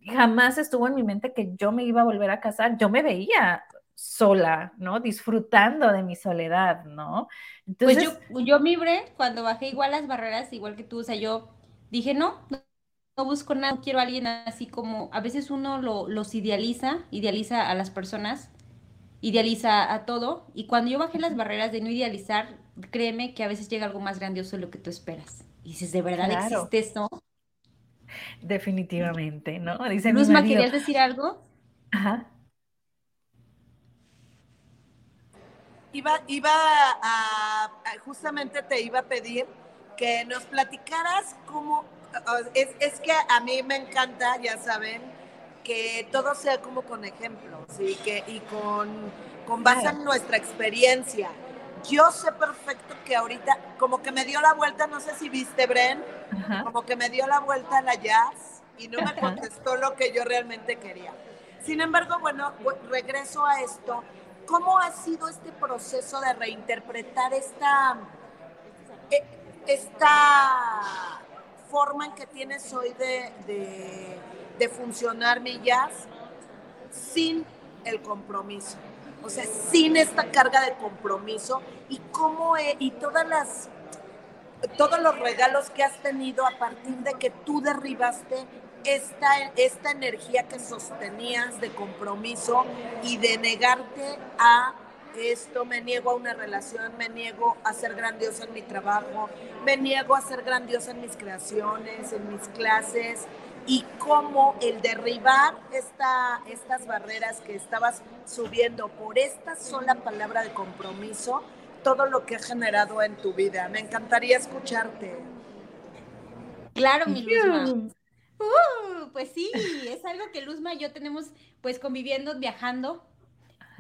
jamás estuvo en mi mente que yo me iba a volver a casar, yo me veía sola, ¿no? Disfrutando de mi soledad, ¿no? Entonces, pues yo, yo mibré cuando bajé igual las barreras, igual que tú, o sea, yo dije, no, no, busco nada, no quiero a alguien así como, a veces uno lo, los idealiza, idealiza a las personas, idealiza a todo, y cuando yo bajé las barreras de no idealizar, créeme que a veces llega algo más grandioso de lo que tú esperas. Y dices, ¿de verdad existe esto? Definitivamente, ¿no? Dice Luzma, ¿querías decir algo? Ajá. Iba, iba a, justamente te iba a pedir que nos platicaras cómo, es, es, que a mí me encanta, ya saben, que todo sea como con ejemplos y, que, y con, con base en nuestra experiencia. Yo sé perfecto que ahorita, como que me dio la vuelta, no sé si viste, Bren, como que me dio la vuelta a la jazz y no me contestó lo que yo realmente quería. Sin embargo, bueno, regreso a esto. ¿Cómo ha sido este proceso de reinterpretar esta, e, esta forma en que tienes hoy de, de, de funcionar mi jazz sin el compromiso? o sea, sin esta carga de compromiso y cómo y todas las todos los regalos que has tenido a partir de que tú derribaste esta, esta energía que sostenías de compromiso y de negarte a esto, me niego a una relación, me niego a ser grandiosa en mi trabajo, me niego a ser grandiosa en mis creaciones, en mis clases, y cómo el derribar esta, estas barreras que estabas subiendo por esta sola palabra de compromiso, todo lo que ha generado en tu vida. Me encantaría escucharte. Claro, mi Luzma. Uh, pues sí, es algo que Luzma y yo tenemos pues conviviendo, viajando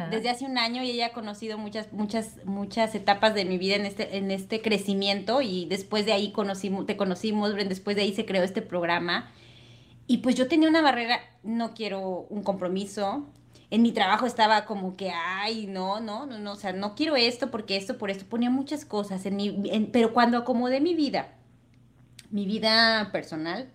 desde hace un año y ella ha conocido muchas, muchas, muchas etapas de mi vida en este, en este crecimiento y después de ahí conocimos, te conocimos, después de ahí se creó este programa y pues yo tenía una barrera, no quiero un compromiso. En mi trabajo estaba como que, ay, no, no, no, no, o sea, no quiero esto porque esto, por esto. Ponía muchas cosas en mi, pero cuando acomodé mi vida, mi vida personal,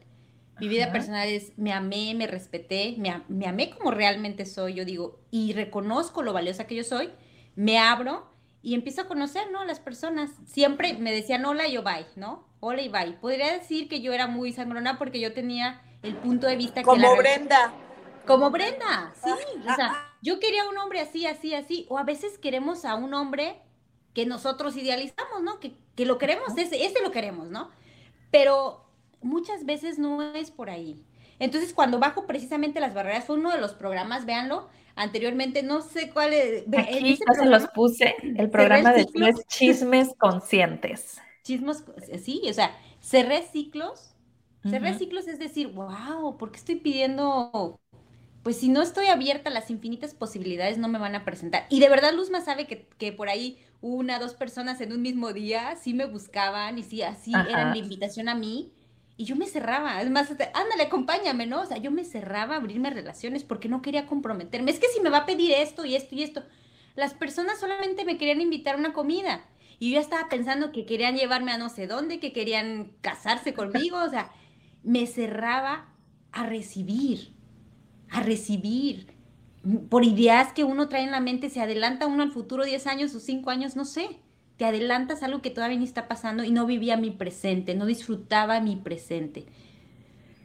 mi vida personal es, me amé, me respeté, me, me, amé como realmente soy, yo digo, y reconozco lo valiosa que yo soy, me abro y empiezo a conocer, ¿no? Las personas. Siempre me decían hola y yo bye, ¿no? Hola y bye. Podría decir que yo era muy sangrona porque yo tenía el punto de vista como que... Como Brenda. Como Brenda, sí. O sea, yo quería un hombre así, así, así. O a veces queremos a un hombre que nosotros idealizamos, ¿no? Que, que lo queremos, ese, ese lo queremos, ¿no? Pero muchas veces no es por ahí. Entonces, cuando bajo precisamente las barreras, fue uno de los programas, véanlo, anteriormente, no sé cuál es. Aquí ya se los puse, el programa de tres chismes conscientes. Chismos, sí, o sea, cerré ciclos Cerrar ciclos es decir, wow, ¿por qué estoy pidiendo? Pues si no estoy abierta las infinitas posibilidades, no me van a presentar. Y de verdad Luzma sabe que, que por ahí una, dos personas en un mismo día sí me buscaban y sí, así eran la invitación a mí. Y yo me cerraba, además, ándale, acompáñame, ¿no? O sea, yo me cerraba a abrirme relaciones porque no quería comprometerme. Es que si me va a pedir esto y esto y esto, las personas solamente me querían invitar a una comida. Y yo estaba pensando que querían llevarme a no sé dónde, que querían casarse conmigo, o sea, me cerraba a recibir. a recibir. Por ideas que uno trae en la mente, se adelanta uno al futuro 10 años o 5 años, no sé. Te adelantas algo que todavía ni está pasando y no vivía mi presente, no disfrutaba mi presente.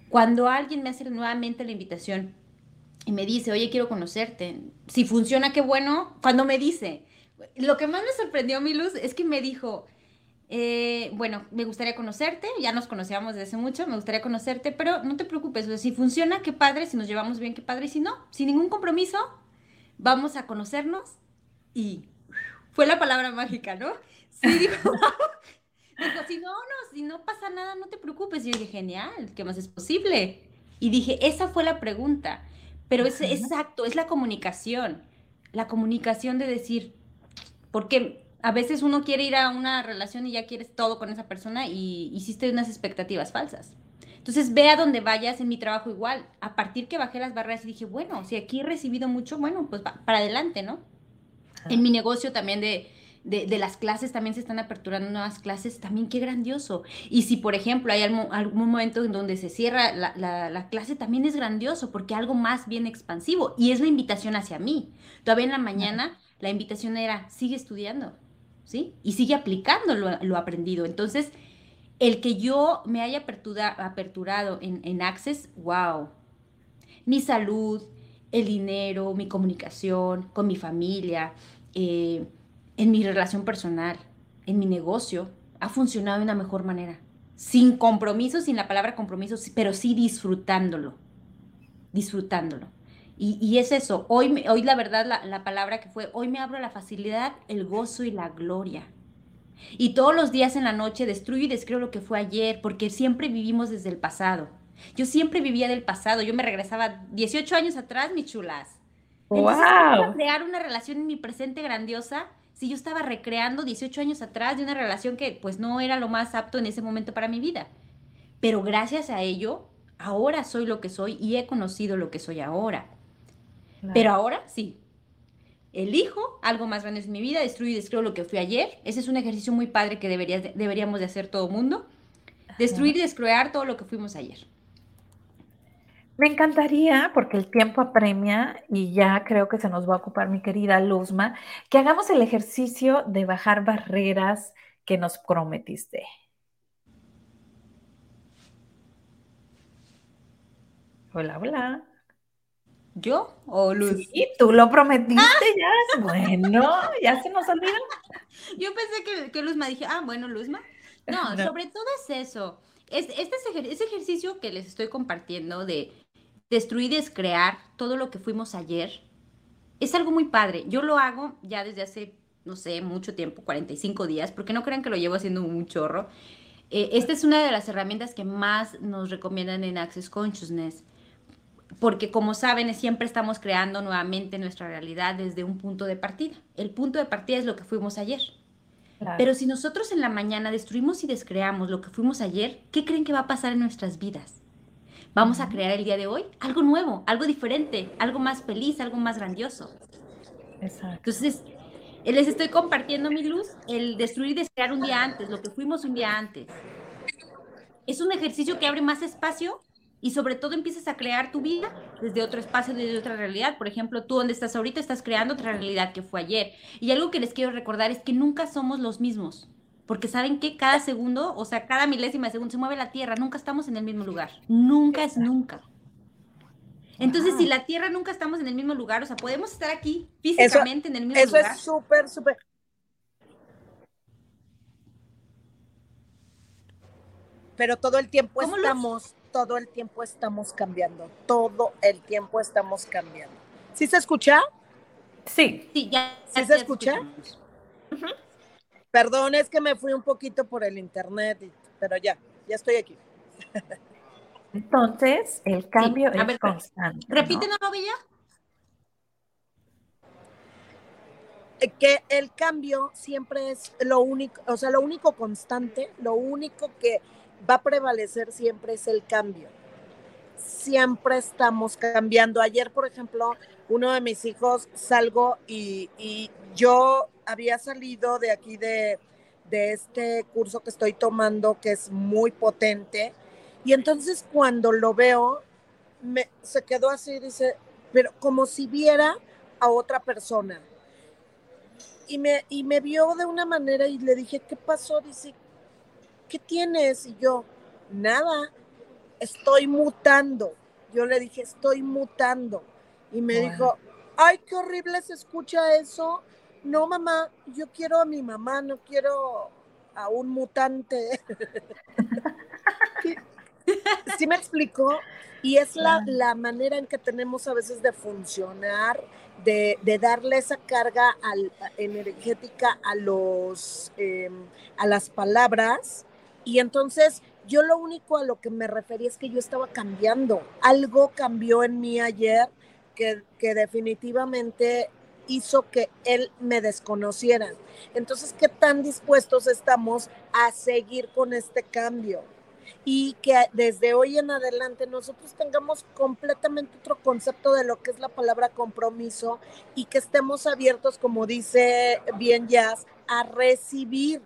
Cuando alguien me hace nuevamente la invitación y me dice, oye, quiero conocerte, si funciona, qué bueno, cuando me dice, lo que más me sorprendió, mi luz, es que me dijo, eh, bueno, me gustaría conocerte, ya nos conocíamos desde hace mucho, me gustaría conocerte, pero no te preocupes, si funciona, qué padre, si nos llevamos bien, qué padre, y si no, sin ningún compromiso, vamos a conocernos y fue la palabra mágica, ¿no? Sí, (laughs) dijo, dijo, si no, no, si no pasa nada, no te preocupes. Y yo dije, genial, ¿qué más es posible? Y dije, esa fue la pregunta, pero es exacto, es la comunicación, la comunicación de decir, porque a veces uno quiere ir a una relación y ya quieres todo con esa persona y hiciste unas expectativas falsas. Entonces, ve a donde vayas, en mi trabajo igual. A partir que bajé las barreras y dije, bueno, si aquí he recibido mucho, bueno, pues para adelante, ¿no? En mi negocio también de, de, las clases también se están aperturando nuevas clases, también qué grandioso. Y si, por ejemplo, hay algún, momento en donde se cierra la, la, clase, también es grandioso porque algo más bien expansivo y es la invitación hacia mí. Todavía en la mañana la invitación era, sigue estudiando, Y sigue aplicando lo, aprendido. Entonces, el que yo me haya aperturado en, en Access, wow. Mi salud, el dinero, mi comunicación con mi familia, eh, en mi relación personal, en mi negocio, ha funcionado de una mejor manera. Sin compromiso, sin la palabra compromiso, pero sí disfrutándolo. Disfrutándolo. Y, es eso, hoy, hoy la verdad, la, palabra que fue, hoy me abro la facilidad, el gozo y la gloria. Y todos los días en la noche destruyo y descreo lo que fue ayer, porque siempre vivimos desde el pasado. Yo siempre vivía del pasado, yo me regresaba 18 años atrás, mis chulas. ¡Wow! crear una relación en mi presente grandiosa si yo estaba recreando 18 años atrás de una relación que pues no era lo más apto en ese momento para mi vida. Pero gracias a ello, ahora soy lo que soy y he conocido lo que soy ahora. Pero ahora sí. Elijo algo más grande en mi vida, destruyo y descreo lo que fui ayer. Ese es un ejercicio muy padre que deberíamos de hacer todo mundo. Destruir y descrear todo lo que fuimos ayer. Me encantaría, porque el tiempo apremia y ya creo que se nos va a ocupar mi querida Luzma, que hagamos el ejercicio de bajar barreras que nos prometiste. Hola, hola. ¿Yo o Luz? Sí, tú lo prometiste ya. Bueno, ya se nos olvidó. Yo pensé que, Luzma dije, ah, bueno, Luzma. (laughs) No, sobre todo es eso. Es, este ese ejercicio que les estoy compartiendo de destruir y descrear todo lo que fuimos ayer es algo muy padre. Yo lo hago ya desde hace, no sé, mucho tiempo, 45 días, porque no crean que lo llevo haciendo un chorro. Eh, esta es una de las herramientas que más nos recomiendan en Access Consciousness porque como saben, siempre estamos creando nuevamente nuestra realidad desde un punto de partida. El punto de partida es lo que fuimos ayer. Pero si nosotros en la mañana destruimos y descreamos lo que fuimos ayer, ¿qué creen que va a pasar en nuestras vidas? Vamos a crear el día de hoy algo nuevo, algo diferente, algo más feliz, algo más grandioso. Exacto. Entonces, les estoy compartiendo mi luz, el destruir y descrear un día antes, lo que fuimos un día antes. Es un ejercicio que abre más espacio y sobre todo empiezas a crear tu vida desde otro espacio, desde otra realidad. Por ejemplo, tú donde estás ahorita estás creando otra realidad que fue ayer. Y algo que les quiero recordar es que nunca somos los mismos. Porque saben que cada segundo, o sea, cada milésima de segundo se mueve la Tierra, nunca estamos en el mismo lugar. Nunca es nunca. Entonces, si la Tierra nunca estamos en el mismo lugar, o sea, podemos estar aquí físicamente en el mismo lugar. Eso es súper, súper. Pero todo el tiempo estamos todo el tiempo estamos cambiando, todo el tiempo estamos cambiando. ¿Sí se escucha? Sí. Sí, ya. ¿Sí se escucha? Perdón, es que me fui un poquito por el internet, pero ya, ya estoy aquí. (laughs) Entonces, el cambio es constante. Repítelo, ¿no? Villa. Eh, que el cambio siempre es lo único, o sea, lo único constante, lo único que va a prevalecer siempre es el cambio. Siempre estamos cambiando. Ayer, por ejemplo, uno de mis hijos salgo y, yo había salido de aquí de, de este curso que estoy tomando, que es muy potente. Y entonces cuando lo veo, me, se quedó así, dice, pero como si viera a otra persona. Y me, y me vio de una manera y le dije, ¿qué pasó? Dice, ¿qué tienes? Y yo, nada, estoy mutando. Yo le dije, estoy mutando. Y me dijo, ay, qué horrible se escucha eso. No, mamá, yo quiero a mi mamá, no quiero a un mutante. (laughs) (laughs) ¿Sí me explicó? Y es la, la, manera en que tenemos a veces de funcionar, de, de darle esa carga al, energética a, los, em, a las palabras. Y entonces yo lo único a lo que me refería es que yo estaba cambiando. Algo cambió en mí ayer que, que definitivamente hizo que él me desconociera. Entonces, ¿qué tan dispuestos estamos a seguir con este cambio? y que desde hoy en adelante nosotros tengamos completamente otro concepto de lo que es la palabra compromiso y que estemos abiertos, como dice bien Jazz, a recibir.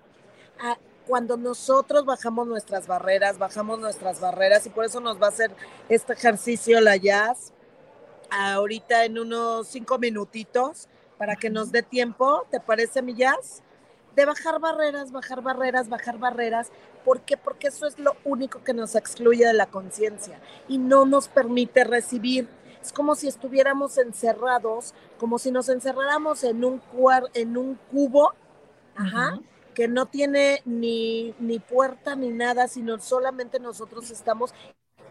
Cuando nosotros bajamos nuestras barreras, bajamos nuestras barreras y por eso nos va a hacer este ejercicio la Jazz ahorita en unos cinco minutitos para que nos dé tiempo, ¿te parece mi Jazz? De bajar barreras, bajar barreras, bajar barreras, ¿Por qué? Porque eso es lo único que nos excluye de la conciencia y no nos permite recibir. Es como si estuviéramos encerrados, como si nos encerráramos en un, en un cubo, que no tiene ni, ni puerta ni nada, sino solamente nosotros estamos.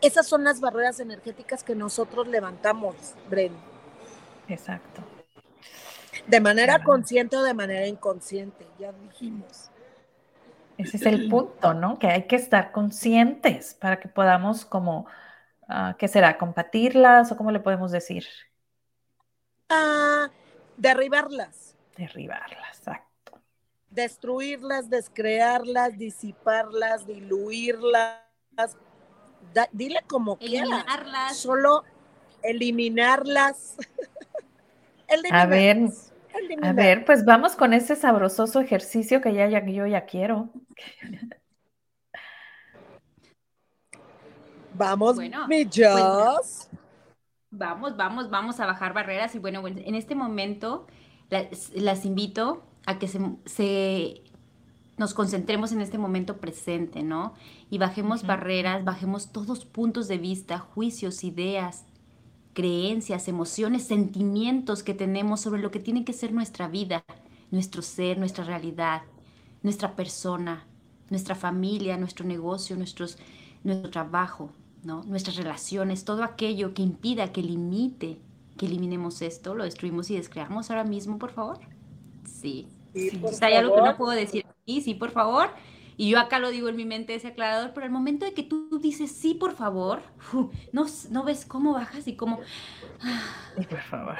Esas son las barreras energéticas que nosotros levantamos, Bren. Exacto. De manera consciente o de manera inconsciente, ya dijimos. Ese es el punto, ¿no? Que hay que estar conscientes para que podamos como, uh, ¿qué será? ¿Combatirlas o cómo le podemos decir? Ah, derribarlas. Derribarlas, exacto. Destruirlas, descrearlas, disiparlas, diluirlas. dile como eliminarlas. Solo eliminarlas. (laughs) A ver, a ver, pues vamos con ese sabrososo ejercicio que ya, ya yo ya quiero. (laughs) Vamos, mi pues, vamos, vamos, vamos a bajar barreras y bueno, en este momento las, invito a que se, nos concentremos en este momento presente, ¿no? Y bajemos barreras, bajemos todos puntos de vista, juicios, ideas, creencias, emociones, sentimientos que tenemos sobre lo que tiene que ser nuestra vida, nuestro ser, nuestra realidad, nuestra persona, nuestra familia, nuestro negocio, nuestros, nuestro trabajo, ¿no? nuestras relaciones, todo aquello que impida, que limite, que eliminemos esto, lo destruimos y descreamos ahora mismo, por favor. Sí. sí, ¿Hay algo que no puedo decir aquí? Sí, por favor. Y yo acá lo digo en mi mente ese aclarador, pero al momento de que tú dices sí, por favor, no, no ves cómo bajas y cómo... Sí, por favor.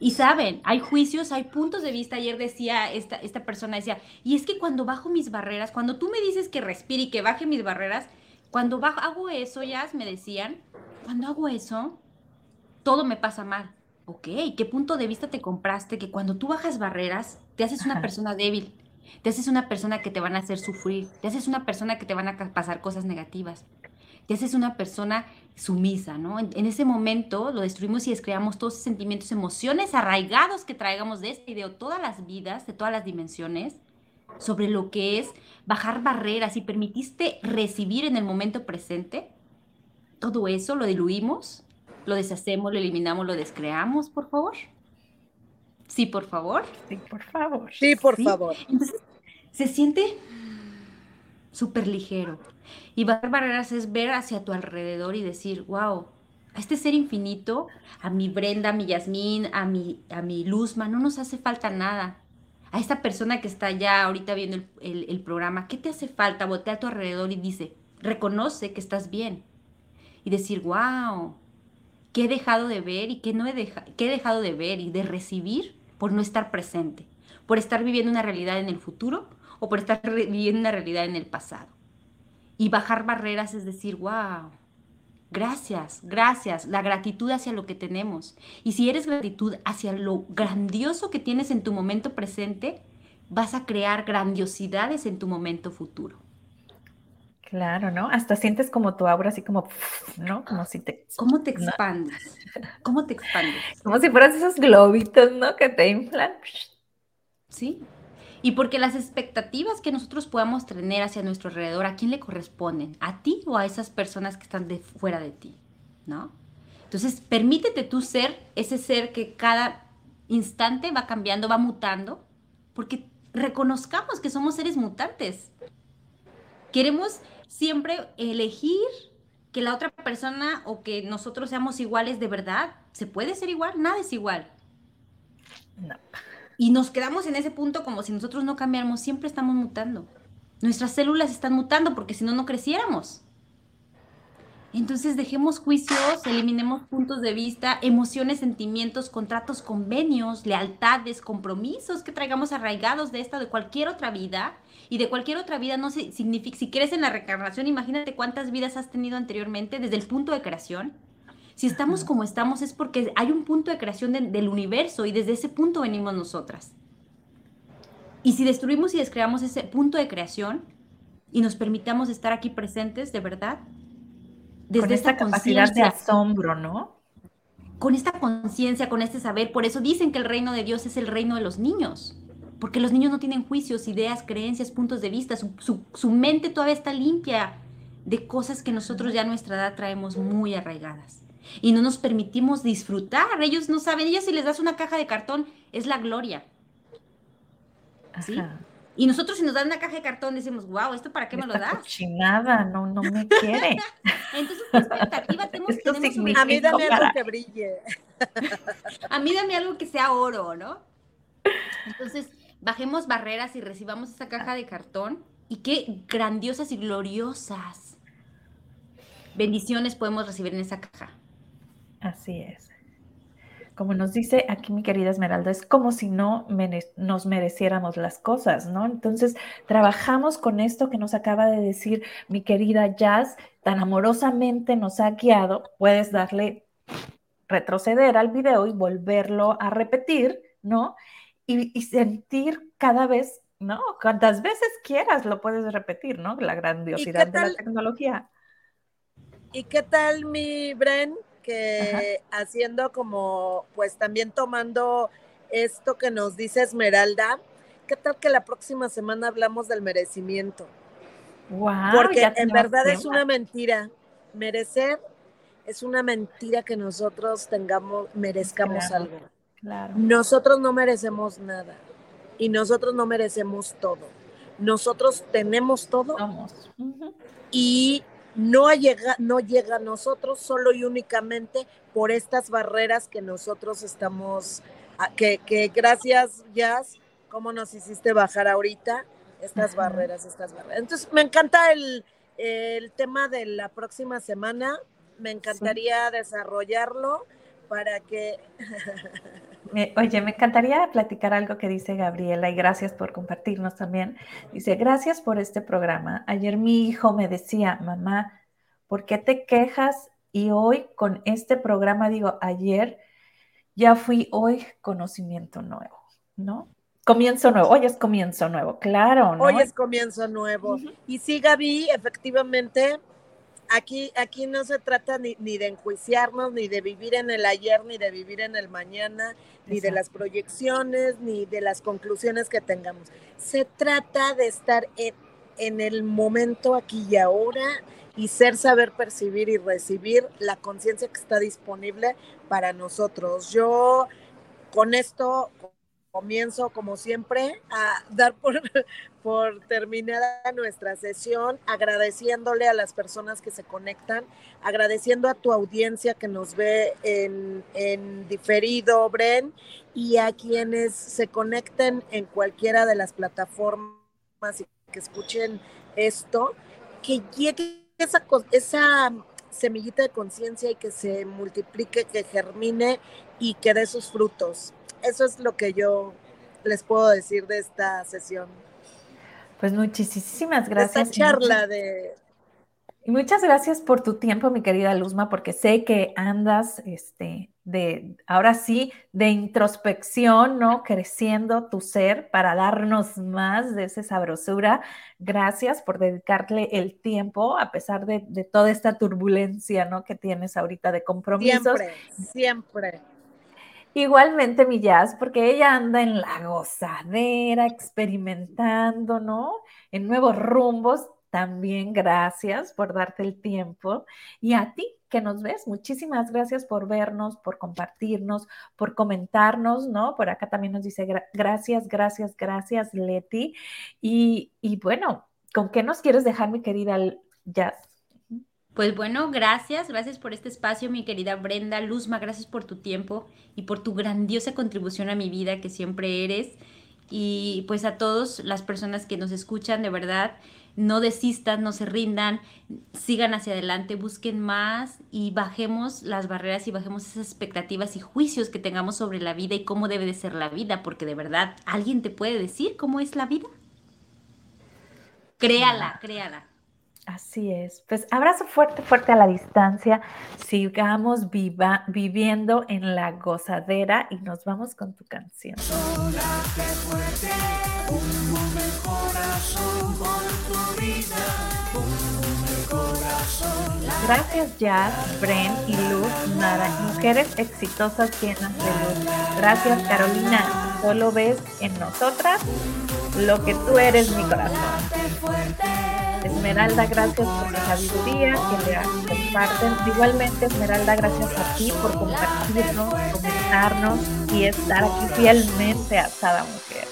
Y saben, hay juicios, hay puntos de vista. Ayer decía esta, esta persona, decía, y es que cuando bajo mis barreras, cuando tú me dices que respire y que baje mis barreras, cuando bajo, hago eso, ya me decían, cuando hago eso, todo me pasa mal. Ok, ¿qué punto de vista te compraste que cuando tú bajas barreras, te haces una persona débil? Te haces una persona que te van a hacer sufrir, te haces una persona que te van a pasar cosas negativas, te haces una persona sumisa, ¿no? En, ese momento lo destruimos y descreamos todos esos sentimientos, emociones arraigados que traigamos de este video, todas las vidas, de todas las dimensiones, sobre lo que es bajar barreras y permitiste recibir en el momento presente, todo eso lo diluimos, lo deshacemos, lo eliminamos, lo descreamos, por favor. Sí, por favor. Sí, por favor. Sí, por favor. Entonces, se siente súper ligero. Y bajar barreras es ver hacia tu alrededor y decir, wow, a este ser infinito, a mi Brenda, a mi Yasmín, a mi, a mi Luzma, no nos hace falta nada. A esta persona que está ya ahorita viendo el, el, programa, ¿qué te hace falta? Voltea a tu alrededor y dice, reconoce que estás bien. Y decir, wow, ¿qué he dejado de ver y qué, no he, qué he dejado de ver y de recibir por no estar presente, por estar viviendo una realidad en el futuro o por estar viviendo una realidad en el pasado. Y bajar barreras es decir, wow, gracias, gracias, la gratitud hacia lo que tenemos. Y si eres gratitud hacia lo grandioso que tienes en tu momento presente, vas a crear grandiosidades en tu momento futuro. Claro, ¿no? Hasta sientes como tu aura así como, (laughs) ¿no? Como si te... ¿Cómo te expandes? ¿Cómo te expandes? (laughs) Como si fueras esos globitos, ¿no? Que te inflan. Sí. Y porque las expectativas que nosotros podamos tener hacia nuestro alrededor, ¿a quién le corresponden? ¿A ti o a esas personas que están de fuera de ti? ¿No? Entonces, permítete tú ser ese ser que cada instante va cambiando, va mutando, porque reconozcamos que somos seres mutantes. Queremos siempre elegir que la otra persona o que nosotros seamos iguales de verdad. ¿Se puede ser igual? Nada es igual. No. Y nos quedamos en ese punto como si nosotros no cambiáramos, siempre estamos mutando. Nuestras células están mutando porque si no, no creciéramos. Entonces dejemos juicios, eliminemos puntos de vista, emociones, sentimientos, contratos, convenios, lealtades, compromisos que traigamos arraigados de esta o de cualquier otra vida. Y de cualquier otra vida no significa, si crees en la reencarnación, imagínate cuántas vidas has tenido anteriormente desde el punto de creación. Si estamos como estamos es porque hay un punto de creación del universo y desde ese punto venimos nosotras. Y si destruimos y descreamos ese punto de creación y nos permitamos estar aquí presentes, de verdad, desde con esta capacidad de asombro, ¿no? Con esta conciencia, con este saber, por eso dicen que el reino de Dios es el reino de los niños, porque los niños no tienen juicios, ideas, creencias, puntos de vista, su, su mente todavía está limpia de cosas que nosotros ya a nuestra edad traemos muy arraigadas y no nos permitimos disfrutar. Ellos no saben, ellos si les das una caja de cartón es la gloria. ¿Sí? Y nosotros si nos dan una caja de cartón decimos, wow, ¿esto para qué me lo das? Cochinada, no, no me quiere. (laughs) Entonces, ¿qué expectativa (laughs) tenemos, tenemos A mí dame algo que brille. A mí dame algo que sea oro, ¿no? Entonces, bajemos barreras y recibamos esa caja de cartón. Y qué grandiosas y gloriosas bendiciones podemos recibir en esa caja. Así es. Como nos dice aquí mi querida Esmeralda, es como si no nos mereciéramos las cosas, ¿no? Entonces, trabajamos con esto que nos acaba de decir mi querida Jazz, tan amorosamente nos ha guiado, puedes darle retroceder al video y volverlo a repetir, ¿no? Y, sentir cada vez, ¿no? Cuantas veces quieras lo puedes repetir, ¿no? La grandiosidad de la tecnología. ¿Y qué tal mi Bren? que haciendo como, pues también tomando esto que nos dice Esmeralda, ¿qué tal que la próxima semana hablamos del merecimiento? Wow, Porque en verdad es una mentira. Merecer es una mentira que nosotros tengamos, merezcamos algo. Claro. Nosotros no merecemos nada y nosotros no merecemos todo. Nosotros tenemos todo y no llega, no llega a nosotros solo y únicamente por estas barreras que nosotros estamos, que, que gracias, Jazz, cómo nos hiciste bajar ahorita estas barreras, estas barreras. Entonces, me encanta el, tema de la próxima semana, me encantaría desarrollarlo para que... (laughs) Oye, me encantaría platicar algo que dice Gabriela y gracias por compartirnos también. Dice, gracias por este programa. Ayer mi hijo me decía, mamá, ¿por qué te quejas? Y hoy con este programa, digo, ayer ya fui hoy conocimiento nuevo, ¿no? Comienzo nuevo, hoy es comienzo nuevo, claro, ¿no? Hoy es comienzo nuevo. Y sí, Gaby, efectivamente, aquí, aquí no se trata ni, de enjuiciarnos, ni de vivir en el ayer, ni de vivir en el mañana, ni de las proyecciones, ni de las conclusiones que tengamos. Se trata de estar en, en el momento aquí y ahora y ser, saber percibir y recibir la conciencia que está disponible para nosotros. Yo con esto comienzo, como siempre, a dar por, (laughs) por terminada nuestra sesión, agradeciéndole a las personas que se conectan, agradeciendo a tu audiencia que nos ve en, en diferido, Bren, y a quienes se conecten en cualquiera de las plataformas y que escuchen esto, que llegue esa, esa semillita de conciencia y que se multiplique, que germine y que dé sus frutos. Eso es lo que yo les puedo decir de esta sesión. Pues muchísimas gracias. Esta charla de... Y muchas gracias por tu tiempo, mi querida Luzma, porque sé que andas este, de, ahora sí, de introspección, ¿no? Creciendo tu ser para darnos más de esa sabrosura. Gracias por dedicarle el tiempo a pesar de, de toda esta turbulencia, ¿no? Que tienes ahorita de compromisos. Siempre, siempre. Igualmente mi jazz, porque ella anda en la gozadera, experimentando, ¿no? En nuevos rumbos. También gracias por darte el tiempo. Y a ti que nos ves, muchísimas gracias por vernos, por compartirnos, por comentarnos, ¿no? Por acá también nos dice gracias, gracias, gracias, Leti. Y, y bueno, ¿con qué nos quieres dejar, mi querida Jazz? Pues bueno, gracias, gracias por este espacio, mi querida Brenda. Luzma, gracias por tu tiempo y por tu grandiosa contribución a mi vida que siempre eres. Y pues a todas las personas que nos escuchan, de verdad, no desistan, no se rindan, sigan hacia adelante, busquen más y bajemos las barreras y bajemos esas expectativas y juicios que tengamos sobre la vida y cómo debe de ser la vida, porque de verdad, ¿alguien te puede decir cómo es la vida? Créala, créala. Así es. Pues abrazo fuerte, fuerte a la distancia. Sigamos viva, viviendo en la gozadera y nos vamos con tu canción. Fuerte, un corazón por tu vida, un corazón. Gracias Jazz, Bren y Luz Nada, mujeres exitosas llenas de luz. Gracias Carolina, solo ves en nosotras lo que tú eres mi corazón. Esmeralda, gracias por la sabiduría que le comparten. Igualmente, Esmeralda, gracias a ti por compartirnos, comentarnos y estar aquí fielmente a cada mujer.